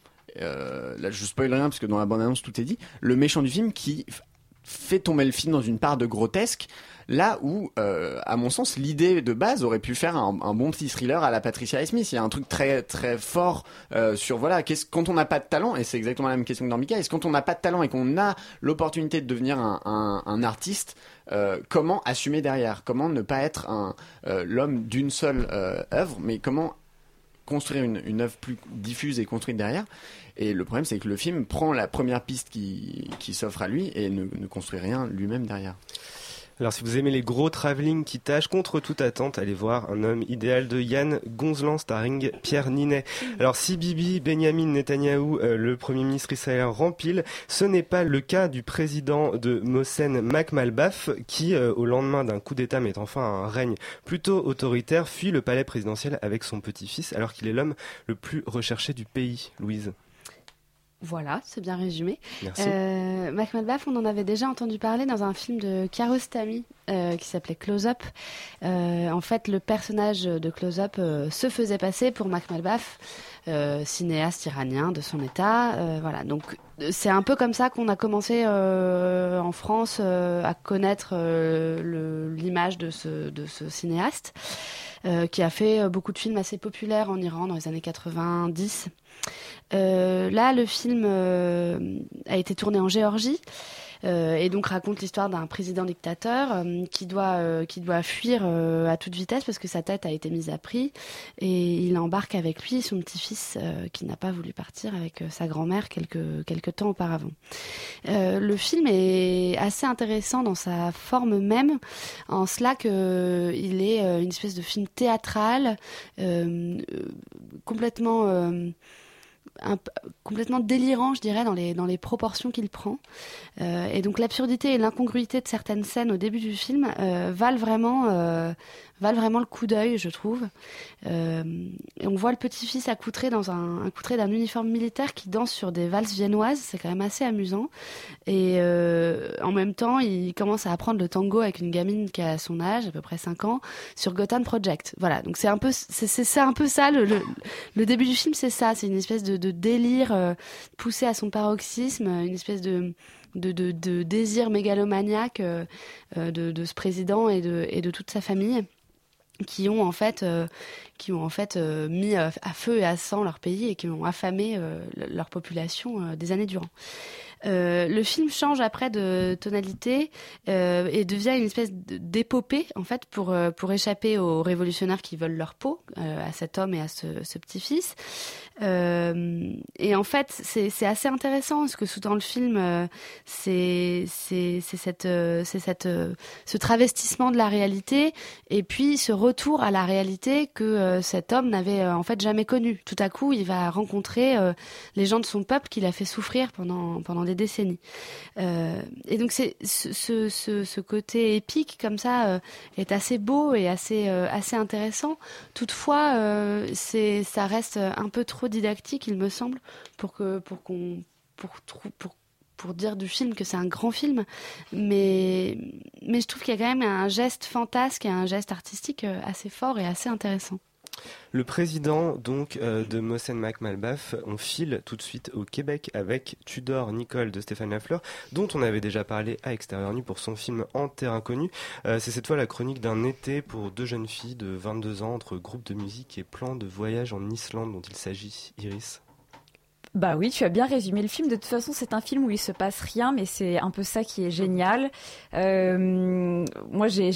Euh, là, je spoil rien parce que dans la bande-annonce tout est dit. Le méchant du film qui fait tomber le film dans une part de grotesque, là où, à mon sens, l'idée de base aurait pu faire un, bon petit thriller à la Patricia Smith. Il y a un truc très très fort sur voilà, quand on n'a pas de talent, et c'est exactement la même question que dans Mika, est-ce quand on n'a pas de talent et qu'on a l'opportunité de devenir un artiste, euh, comment assumer derrière? Comment ne pas être un euh, l'homme d'une seule euh, œuvre, mais comment construire une, œuvre plus diffuse et construite derrière? Et le problème, c'est que le film prend la première piste qui, s'offre à lui et ne construit rien lui-même derrière. Alors si vous aimez les gros travelling qui tâchent contre toute attente, allez voir Un homme idéal de Yann Gonzlan starring Pierre Ninet. Alors si Bibi Benjamin Netanyahou, euh, le premier ministre israélien, rempile, ce n'est pas le cas du président de Mohsen Makmalbaf qui, euh, au lendemain d'un coup d'État mettant fin à un règne plutôt autoritaire, fuit le palais présidentiel avec son petit-fils alors qu'il est l'homme le plus recherché du pays. Louise. Voilà, c'est bien résumé. Merci. Euh, on en avait déjà entendu parler dans un film de Kiarostami euh, qui s'appelait Close Up. Euh, en fait, le personnage de Close Up euh, se faisait passer pour Mac Malbaf, euh, cinéaste iranien de son état. Euh, voilà, donc euh, c'est un peu comme ça qu'on a commencé euh, en France euh, à connaître euh, l'image de ce, cinéaste. euh, qui a fait euh, beaucoup de films assez populaires en Iran dans les années 90. Euh, là, le film euh, a été tourné en Géorgie. Euh, et donc raconte l'histoire d'un président dictateur euh, qui doit euh, qui doit fuir à toute vitesse parce que sa tête a été mise à prix et il embarque avec lui son petit-fils qui n'a pas voulu partir avec sa grand-mère quelques quelques temps auparavant. Le film est assez intéressant dans sa forme même en cela que il est une espèce de film théâtral complètement complètement délirant, je dirais, dans les, dans les proportions qu'il prend. Euh, et donc l'absurdité et l'incongruité de certaines scènes au début du film euh, valent vraiment, euh, valent vraiment le coup d'œil, je trouve. Euh, et on voit le petit-fils accoutré dans un d'un uniforme militaire qui danse sur des valses viennoises. C'est quand même assez amusant. Et euh, en même temps, il commence à apprendre le tango avec une gamine qui a son âge, à peu près 5 ans, sur Gotham Project. Voilà, donc c'est un peu, c'est un peu ça le, début du film, c'est ça, c'est une espèce de, délire euh, poussé à son paroxysme, une espèce de de, de, désir mégalomaniaque de, de ce président et de, et de toute sa famille qui ont en fait euh, qui ont en fait euh, mis à, à feu et à sang leur pays et qui ont affamé euh, le- leur population euh, des années durant. Euh, le film change après de tonalité euh, et devient une espèce d'épopée en fait pour euh, pour échapper aux révolutionnaires qui veulent leur peau, euh, à cet homme et à ce, ce petit-fils. Euh, et en fait, c'est assez intéressant parce que sous dans le film, euh, c'est cette euh, ce travestissement de la réalité et puis ce retour à la réalité que cet homme n'avait en fait jamais connu. Tout à coup, il va rencontrer les gens de son peuple qu'il a fait souffrir pendant pendant des décennies. Et donc c'est ce, ce, ce, ce côté épique comme ça est assez beau et assez assez intéressant. Toutefois, ça reste un peu trop didactique, il me semble, pour que pour qu'on pour pour pour dire du film que c'est un grand film, mais mais je trouve qu'il y a quand même un geste fantasque et un geste artistique euh, assez fort et assez intéressant. Le président donc euh, de Mossen Mac-Malbaf, on file tout de suite au Québec avec Tudor Nicole de Stéphane Lafleur, dont on avait déjà parlé à Extérieur Nu pour son film En Terre Inconnue. Euh, C'est cette fois la chronique d'un été pour deux jeunes filles de 22 ans entre groupe de musique et plan de voyage en Islande dont il s'agit, Iris. Bah oui, tu as bien résumé le film. De toute façon, c'est un film où il se passe rien, mais c'est un peu ça qui est génial. Euh, moi, j'ai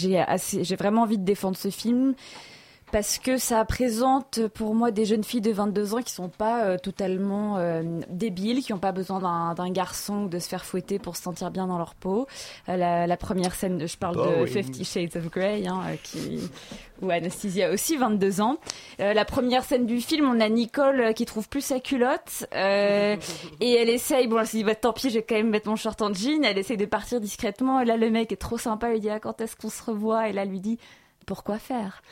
vraiment envie de défendre ce film parce que ça présente pour moi des jeunes filles de 22 ans qui sont pas euh, totalement euh, débiles, qui n'ont pas besoin d'un garçon ou de se faire fouetter pour se sentir bien dans leur peau. Euh, la, la première scène, je parle de Boring. Fifty Shades of Grey, hein, qui où Anastasia aussi 22 ans. La première scène du film, on a Nicole qui trouve plus sa culotte et elle essaye, bon elle se dit bah, tant pis, je vais quand même mettre mon short en jean, elle essaye de partir discrètement et là le mec est trop sympa, il lui dit ah, quand est-ce qu'on se revoit? Et là elle lui dit pourquoi faire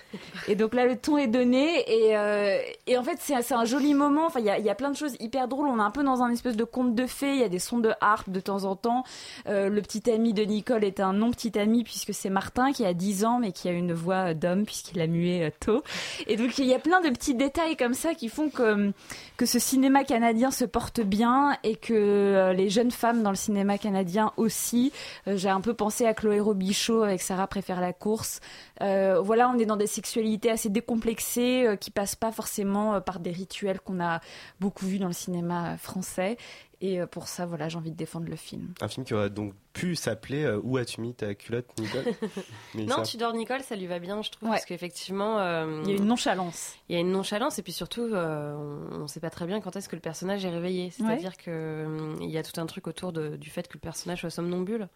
Et donc là, le ton est donné et, euh, et en fait, c'est un joli moment. Enfin, il y a, y a plein de choses hyper drôles. On est un peu dans un espèce de conte de fées. Il y a des sons de harpe de temps en temps. Euh, le petit ami de Nicole est un non petit ami puisque c'est Martin qui a 10 ans mais qui a une voix d'homme puisqu'il a mué euh, tôt. Et donc il y a plein de petits détails comme ça qui font que que ce cinéma canadien se porte bien et que les jeunes femmes dans le cinéma canadien aussi. J'ai un peu pensé à Chloé Robichaud avec Sarah préfère la course. Euh, voilà, on est dans des sexualités assez décomplexées euh, qui passent pas forcément euh, par des rituels qu'on a beaucoup vus dans le cinéma euh, français. Et euh, pour ça, voilà, j'ai envie de défendre le film. Un film qui aurait donc pu s'appeler euh, Où as-tu mis ta culotte, Nicole? Mais non, ça- Tudor Nicole, ça lui va bien, je trouve, parce qu'effectivement, euh, Il y a une nonchalance. Il y a une nonchalance et puis surtout, euh, on ne sait pas très bien quand est-ce que le personnage est réveillé. C'est-à-dire que euh, il y a tout un truc autour de- du fait que le personnage soit somnambule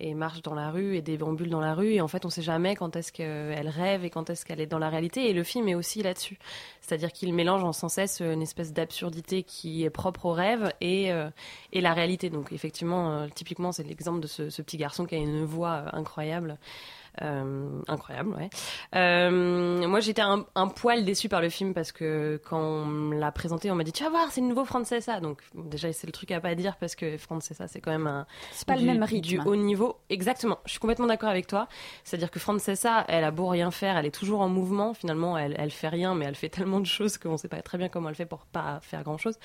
et marche dans la rue et déambule dans la rue. Et en fait on sait jamais quand est-ce qu'elle rêve et quand est-ce qu'elle est dans la réalité. Et le film est aussi là-dessus. C'est-à-dire qu'il mélange en sans cesse une espèce d'absurdité qui est propre au rêve et, euh, et la réalité. Donc effectivement euh, typiquement c'est l'exemple de ce, petit garçon qui a une voix euh, incroyable incroyable, ouais. Euh, moi, j'étais un, un poil déçue par le film parce que quand on me l'a présenté, on m'a dit tu vas voir, c'est le nouveau Francesa. Donc déjà, c'est le truc à pas dire parce que Francesa, c'est quand même un C'est pas le même rythme. du haut niveau. Exactement. Je suis complètement d'accord avec toi. C'est-à-dire que Francesa, elle a beau rien faire, elle est toujours en mouvement. Finalement, elle, elle fait rien, mais elle fait tellement de choses qu'on sait pas très bien comment elle fait pour pas faire grand-chose.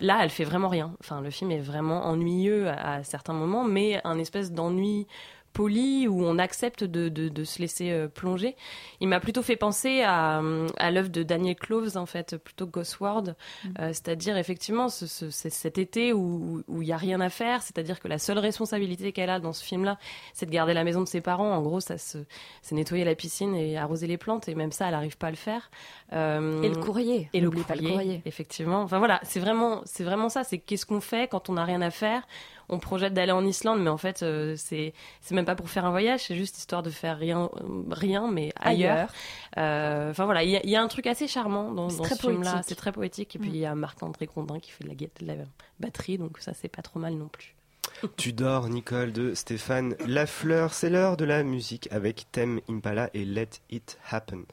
Là, elle fait vraiment rien. Enfin, le film est vraiment ennuyeux à, à certains moments, mais un espèce d'ennui poli où on accepte de, de, de se laisser euh, plonger. Il m'a plutôt fait penser à, à l'œuvre de Daniel Cloves, en fait, plutôt Ghostward. Euh, c'est-à-dire, effectivement, ce, ce- c'est cet été où où il n'y a rien à faire. C'est-à-dire que la seule responsabilité qu'elle a dans ce film-là, c'est de garder la maison de ses parents. En gros, ça se, c'est nettoyer la piscine et arroser les plantes. Et même ça, elle n'arrive pas à le faire. Euh, Et le courrier. Et le N'oublie pas le courrier, courrier. effectivement. Enfin voilà, c'est vraiment, c'est vraiment ça. C'est qu'est-ce qu'on fait quand on n'a rien à faire? On projette d'aller en Islande, mais en fait, euh, c'est c'est même pas pour faire un voyage, c'est juste histoire de faire rien, rien, mais ailleurs. Euh, Enfin voilà, il y, a- il y a un truc assez charmant dans, ce film-là. C'est très poétique. Et puis Mm. il y a Marc-André Grondin qui fait de la, de la batterie, donc ça c'est pas trop mal non plus. Tudor Nicole de Stéphane Lafleur. C'est l'heure de la musique avec Thème Impala et Let It Happen.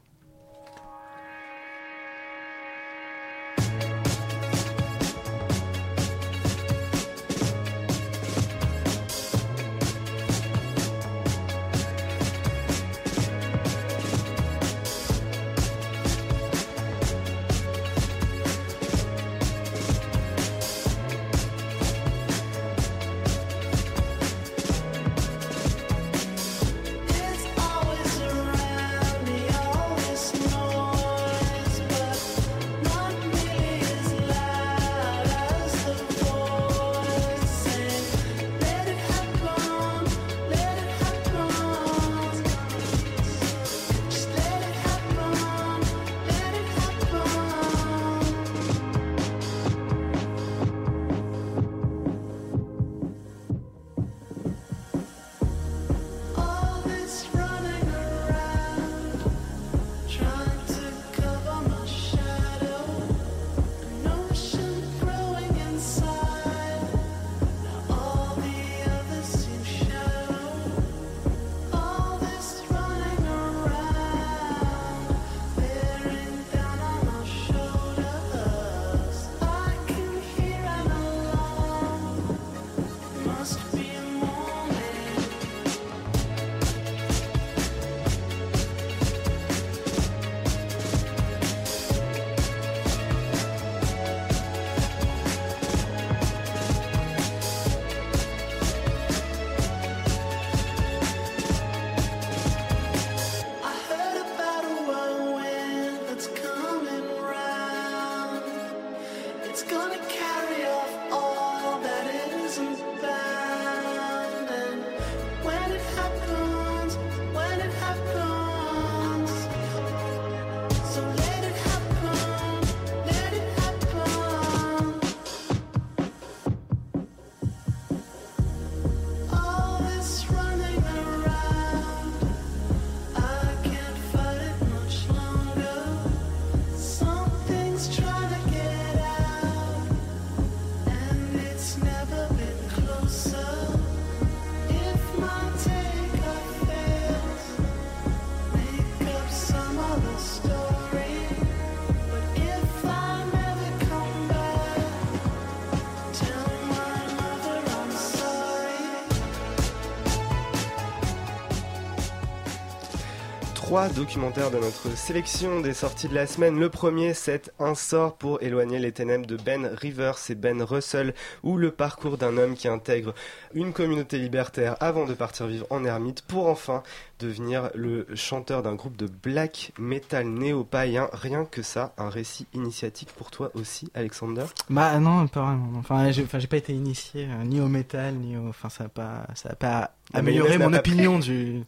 Trois documentaires de notre sélection des sorties de la semaine. Le premier, c'est Un sort pour éloigner les ténèbres de Ben Rivers et Ben Russell, ou le parcours d'un homme qui intègre une communauté libertaire avant de partir vivre en ermite pour enfin devenir le chanteur d'un groupe de black metal néo-païen. Rien que ça, un récit initiatique pour toi aussi, Alexander? Bah non, pas vraiment. Enfin, j'ai enfin, pas été initié euh, ni au métal, ni au. Enfin, ça a pas, ça a pas La amélioré mon n'a opinion du,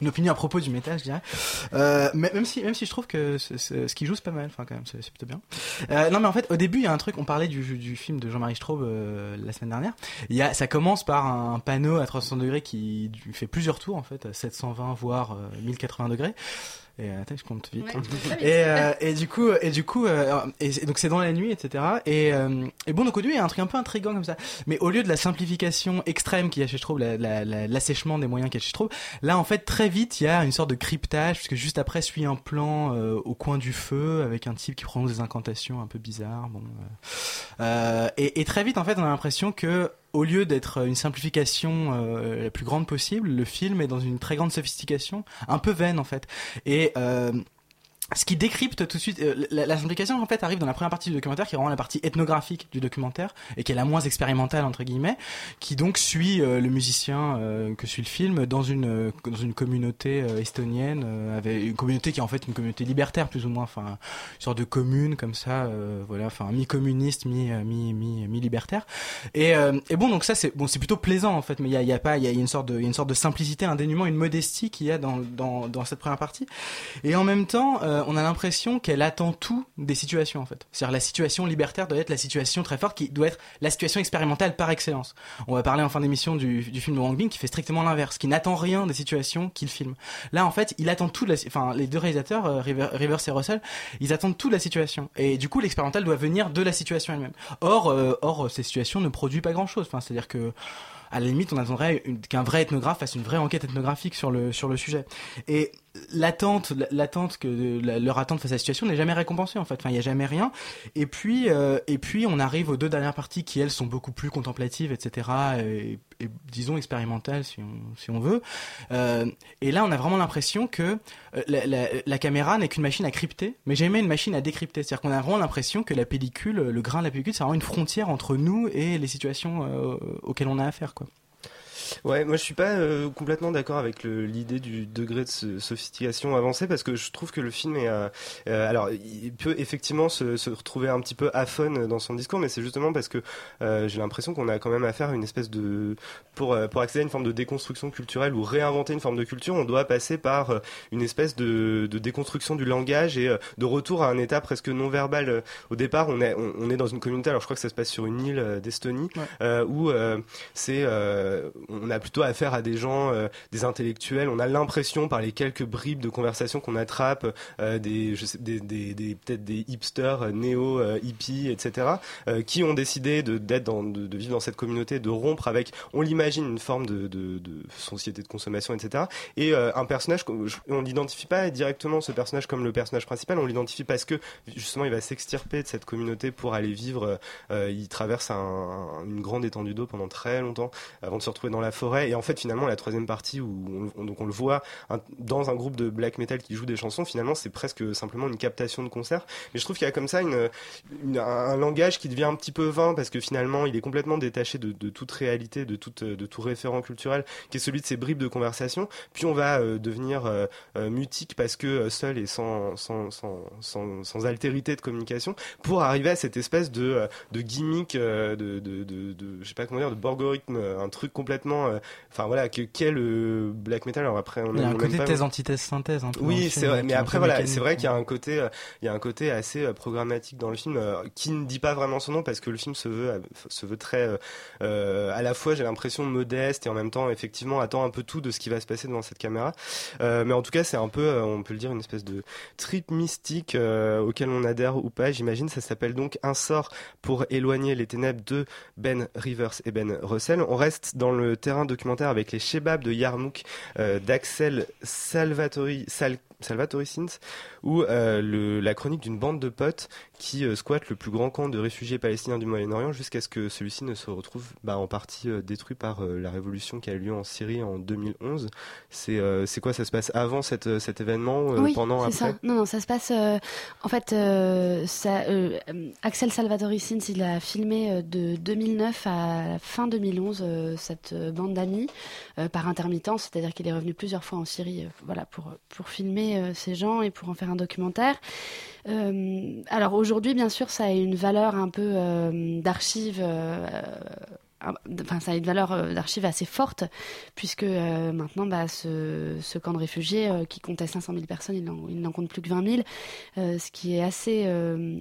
une opinion à propos du métal, je dirais. Euh, mais même si, même si je trouve que ce, ce, ce qui joue c'est pas mal. Enfin, quand même, c'est plutôt bien. Euh, non, mais en fait, au début, il y a un truc. On parlait du, du film de Jean-Marie Straub euh, la semaine dernière. Il y a, ça commence par un panneau à 360 degrés qui du- fait plusieurs tours en fait, à 720 voire euh, 1080 degrés. Et euh, attends, je compte vite. Ouais. Et, euh, et du coup, et du coup, euh, et, donc c'est dans la nuit, etc. Et, euh, et bon, donc au début, il y a un truc un peu intrigant comme ça. Mais au lieu de la simplification extrême qu'il y a chez Straub, la- la- la- l'assèchement des moyens qu'il y a chez Straub, là, en fait, très vite, il y a une sorte de cryptage, puisque juste après suit un plan euh, au coin du feu avec un type qui prononce des incantations un peu bizarres. Bon, euh, euh, et, et très vite, en fait, on a l'impression que au lieu d'être une simplification euh, la plus grande possible, le film est dans une très grande sophistication, un peu vaine en fait. Et euh, ce qui décrypte tout de suite, euh, la, la simplification en fait arrive dans la première partie du documentaire, qui est vraiment la partie ethnographique du documentaire et qui est la moins expérimentale entre guillemets, qui donc suit euh, le musicien euh, que suit le film dans une euh, dans une communauté euh, estonienne, euh, avec une communauté qui est en fait une communauté libertaire plus ou moins, enfin une sorte de commune comme ça, voilà, enfin mi communiste, mi mi mi mi libertaire. Et, et bon donc ça c'est bon c'est plutôt plaisant en fait, mais il y a, y a pas il y a une sorte de y a une sorte de simplicité, un dénuement, une modestie qu'il y a dans dans dans cette première partie. Et en même temps, on a l'impression qu'elle attend tout des situations en fait. C'est-à-dire la situation libertaire doit être la situation très forte qui doit être la situation expérimentale par excellence. On va parler en fin d'émission du, film de Wang Bing qui fait strictement l'inverse, qui n'attend rien des situations qu'il filme. Là en fait, il attend tout de la, enfin les deux réalisateurs, euh, River- Rivers et Russell, ils attendent tout de la situation. Et du coup, l'expérimental doit venir de la situation elle-même. Or, euh, or ces situations ne produisent pas grand-chose. Enfin, c'est-à-dire que à la limite, on attendrait qu'un vrai ethnographe fasse une vraie enquête ethnographique sur le sur le sujet. Et l'attente, l'attente que leur attente face à la situation n'est jamais récompensée en fait. Enfin, il y a jamais rien. Et puis euh, et puis on arrive aux deux dernières parties qui elles sont beaucoup plus contemplatives, etc. Et, et disons expérimentales si on si on veut. Euh, et là, on a vraiment l'impression que euh, la, la, la caméra n'est qu'une machine à crypter, mais jamais une machine à décrypter. C'est-à-dire qu'on a vraiment l'impression que la pellicule, le grain de la pellicule, c'est vraiment une frontière entre nous et les situations euh, auxquelles on a affaire, quoi. Ouais, moi je suis pas euh, complètement d'accord avec l'idée du degré de so- sophistication avancée parce que je trouve que le film est. euh, euh, alors, il peut effectivement se, se retrouver un petit peu aphone dans son discours, mais c'est justement parce que euh, j'ai l'impression qu'on a quand même affaire à une espèce de. Pour, euh, pour accéder à une forme de déconstruction culturelle ou réinventer une forme de culture, on doit passer par une espèce de, de déconstruction du langage et de retour à un état presque non verbal. Au départ, on est, on, on est dans une communauté, alors je crois que ça se passe sur une île d'Estonie, euh, où euh, c'est. euh, on a plutôt affaire à des gens, euh, des intellectuels. On a l'impression par les quelques bribes de conversation qu'on attrape, euh, des, je sais, des, des, des- peut-être des hipsters euh, néo euh, hippies, etc., euh, qui ont décidé de d'être dans, de, de vivre dans cette communauté, de rompre avec, on l'imagine, une forme de, de, de société de consommation, etc. Et un personnage, on n'identifie pas directement ce personnage comme le personnage principal, on l'identifie parce que justement il va s'extirper de cette communauté pour aller vivre. il traverse un- une grande étendue d'eau pendant très longtemps avant de se retrouver dans la forêt. Et en fait, finalement, la troisième partie où on, donc on le voit dans un groupe de black metal qui joue des chansons, finalement, c'est presque simplement une captation de concert. Mais je trouve qu'il y a comme ça un, langage qui devient un petit peu vain parce que finalement, il est complètement détaché de, toute réalité, de, toute, de tout référent culturel, qui est celui de ces bribes de conversation. Puis on va euh, devenir euh, euh, mutique parce que seul et sans, sans, sans, sans, altérité de communication pour arriver à cette espèce de, de gimmick, de, de, de, de- je sais pas comment dire, de borgorithme, euh, un truc complètement, euh, enfin voilà, que qu'est le black metal. Alors après, on Il y a un côté thèse, antithèse, synthèse. un peu oui, film, c'est vrai. Mais après, voilà, c'est vrai qu'il y a un côté, euh, il y a un côté assez euh, programmatique dans le film euh, qui ne dit pas vraiment son nom parce que le film se veut, euh, se veut très, euh, euh, à la fois, j'ai l'impression modeste et en même temps, effectivement, attend un peu tout de ce qui va se passer devant cette caméra. Euh, mais en tout cas, c'est un peu, euh, on peut le dire, une espèce de trip mystique euh, auquel on adhère ou pas. J'imagine, ça s'appelle donc Un sort pour éloigner les ténèbres de Ben Rivers et Ben Russell. On reste dans le terrain documentaire avec les Shebabs de Yarmouk euh, d'Axel Salvatori, Sal- Salvatore Sins, ou euh, le- la chronique d'une bande de potes qui euh, squattent le plus grand camp de réfugiés palestiniens du Moyen-Orient jusqu'à ce que celui-ci ne se retrouve bah, en partie euh, détruit par la révolution qui a eu lieu en Syrie en 2011. C'est c'est quoi Ça se passe avant cette, cet événement oui, Pendant c'est Après? Ça. Non, non, ça se passe. en fait, ça, Axel Salvatore Sins, il a filmé de 2009 à fin 2011 euh, cette bande d'amis par intermittence, c'est-à-dire qu'il est revenu plusieurs fois en Syrie, voilà, pour pour filmer euh, ces gens et pour en faire un documentaire. Euh, alors aujourd'hui, bien sûr, ça a une valeur un peu euh, d'archive. un- Enfin, ça a une valeur euh, d'archive assez forte, puisque euh, maintenant, bah, ce, camp de réfugiés euh, qui comptait 500 000 personnes, il n'en- compte plus que 20 000, euh, ce qui est assez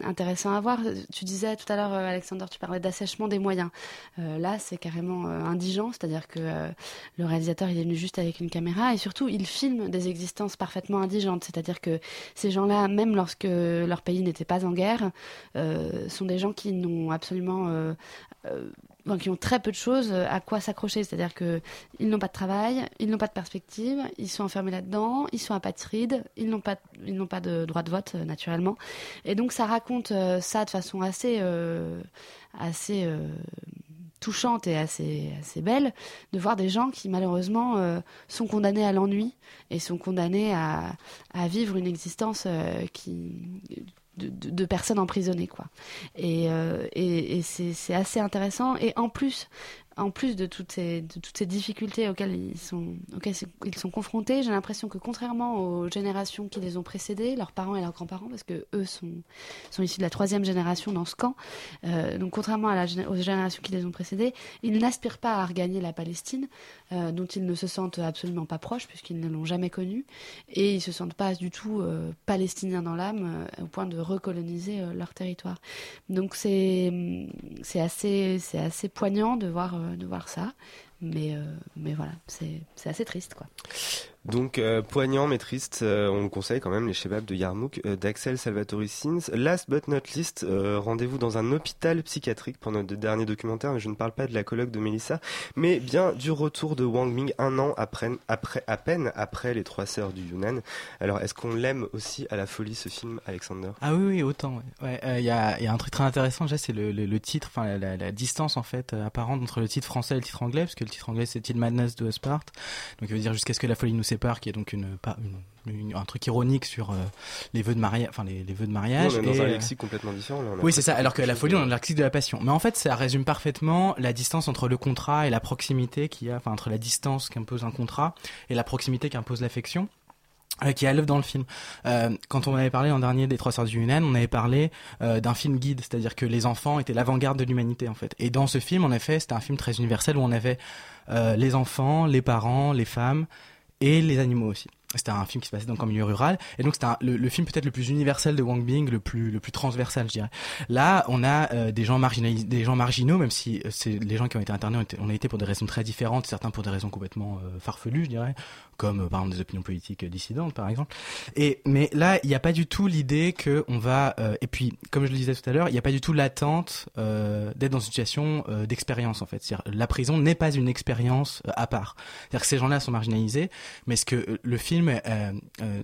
intéressant à voir. Tu disais tout à l'heure, Alexander, tu parlais d'assèchement des moyens. Là, c'est carrément indigent, c'est-à-dire que le réalisateur, il est venu juste avec une caméra, et surtout, il filme des existences parfaitement indigentes, c'est-à-dire que ces gens-là, même lorsque leur pays n'était pas en guerre, sont des gens qui n'ont absolument... euh, euh, qui ont très peu de choses à quoi s'accrocher, c'est-à-dire que ils n'ont pas de travail, ils n'ont pas de perspective, ils sont enfermés là-dedans, ils sont apatrides, ils n'ont pas, ils n'ont pas de droit de vote euh, naturellement, et donc ça raconte euh, ça de façon assez, euh, assez euh, touchante et assez, assez belle de voir des gens qui malheureusement euh, sont condamnés à l'ennui et sont condamnés à, à vivre une existence euh, qui de, personnes emprisonnées quoi. Et, euh, c'est assez intéressant. Et en plus en plus de toutes ces, difficultés auxquelles ils sont, confrontés, j'ai l'impression que contrairement aux générations qui les ont précédés, leurs parents et leurs grands-parents, parce que eux sont, issus de la troisième génération dans ce camp, euh, donc contrairement aux générations qui les ont précédés, ils n'aspirent pas à regagner la Palestine, euh, dont ils ne se sentent absolument pas proches, puisqu'ils ne l'ont jamais connue, et ils se sentent pas du tout euh, palestiniens dans l'âme, euh, au point de recoloniser leur territoire. Donc c'est assez poignant de voir de voir ça, mais euh, mais voilà c'est c'est assez triste quoi. Donc euh, poignant mais triste, euh, on le conseille quand même les Shebabs de Yarmouk euh, d'Axel Salvatore Sins. Last but not least, rendez-vous dans un hôpital psychiatrique pour notre dernier documentaire. Mais je ne parle pas de la colloque de Melissa, mais bien du retour de Wang Ming un an après, après à peine après les trois sœurs du Yunnan. Alors est-ce qu'on l'aime aussi à la folie ce film, Alexander? Ah oui, autant. Il ouais. Ouais, y, a, un truc très intéressant déjà, c'est le, titre, enfin la, distance en fait apparente entre le titre français et le titre anglais, parce que le titre anglais c'est Till Madness de Sparte, donc il veut dire jusqu'à ce que la folie nous sépare, qui est donc une, pas, une, une- un truc ironique sur euh, les vœux de mariage, enfin les, les vœux de mariage. On est dans un euh, lexique complètement différent. Là, oui, c'est ça. Alors que la folie, on a le lexique de la passion. Mais en fait, ça résume parfaitement la distance entre le contrat et la proximité qu'il y a, enfin entre la distance qu'impose un contrat et la proximité qu'impose l'affection. euh, qui est à l'œuvre dans le film. Euh, quand on avait parlé l'an dernier des Trois Sœurs du Yunnan, on avait parlé euh, d'un film guide, c'est-à-dire que les enfants étaient l'avant-garde de l'humanité en fait. Et dans ce film, en effet, c'était un film très universel où on avait euh, les enfants, les parents, les femmes et les animaux aussi. C'était un film qui se passait donc en milieu rural, et donc c'était le, le film peut-être le plus universel de Wang Bing, le plus le plus transversal, je dirais. Là, on a euh, des gens des gens marginaux, même si euh, c'est les gens qui ont été internés on a été pour des raisons très différentes, certains pour des raisons complètement euh, farfelues, je dirais, comme euh, par exemple des opinions politiques dissidentes, par exemple. Et mais là, il n'y a pas du tout l'idée que on va, euh, et puis comme je le disais tout à l'heure, il n'y a pas du tout l'attente euh, d'être dans une situation euh, d'expérience en fait. C'est-à-dire, la prison n'est pas une expérience euh, à part. C'est-à-dire que ces gens-là sont marginalisés, mais ce que euh, le film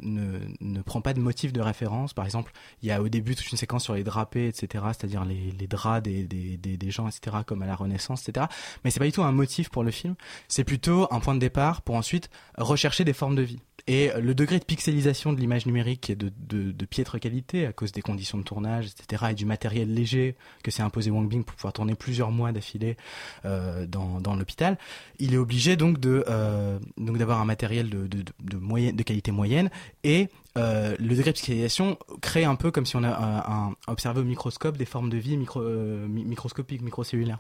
ne, ne prend pas de motif de référence. Par exemple, il y a au début toute une séquence sur les drapés, etc., c'est-à-dire les, les draps des, des, des, des gens, etc., comme à la Renaissance, etc. Mais c'est pas du tout un motif pour le film. C'est plutôt un point de départ pour ensuite rechercher des formes de vie. Et le degré de pixelisation de l'image numérique est de, de, piètre qualité à cause des conditions de tournage, etc., et du matériel léger que s'est imposé Wang Bing pour pouvoir tourner plusieurs mois d'affilée euh, dans, dans l'hôpital. Il est obligé donc de euh, donc d'avoir un matériel de, de, moyenne, de qualité moyenne et euh, le degré de pixelisation crée un peu comme si on a un, observé au microscope des formes de vie micro, euh, mi- microscopiques, microcellulaires.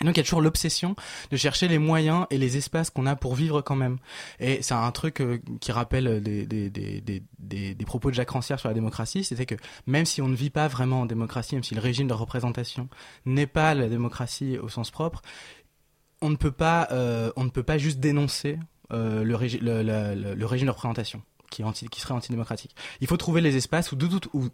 Et donc il y a toujours l'obsession de chercher les moyens et les espaces qu'on a pour vivre quand même. Et c'est un truc euh, qui rappelle des, des, des, des, propos de Jacques Rancière sur la démocratie, c'était que même si on ne vit pas vraiment en démocratie, même si le régime de représentation n'est pas la démocratie au sens propre, on ne peut pas, euh, on ne peut pas juste dénoncer euh, le- le régime de représentation qui, anti, serait antidémocratique. Il faut trouver les espaces où,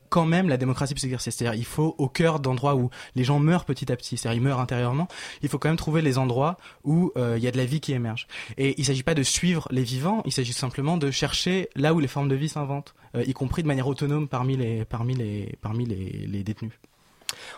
quand même la démocratie peut s'exercer. C'est-à-dire il faut au cœur d'endroits où les gens meurent petit à petit, c'est-à-dire ils meurent intérieurement, il faut quand même trouver les endroits où euh, il y a de la vie qui émerge. Et il ne s'agit pas de suivre les vivants, il s'agit simplement de chercher là où les formes de vie s'inventent, euh, y compris de manière autonome parmi les, parmi les, parmi les détenus.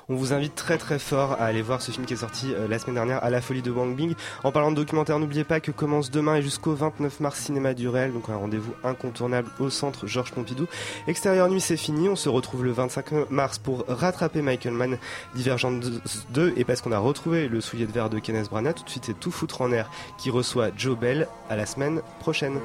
On vous invite très très fort à aller voir ce film qui est sorti euh, la semaine dernière à la folie de Wang Bing. En parlant de documentaire, n'oubliez pas que commence demain et jusqu'au 29 mars Cinéma du Réel, donc un rendez-vous incontournable au centre Georges Pompidou. Extérieur nuit, c'est fini. On se retrouve le 25 mars pour rattraper Michael Mann Divergente 2 et parce qu'on a retrouvé le soulier de verre de Kenneth Branagh, tout de suite c'est tout foutre en air qui reçoit Joe Bell à la semaine prochaine.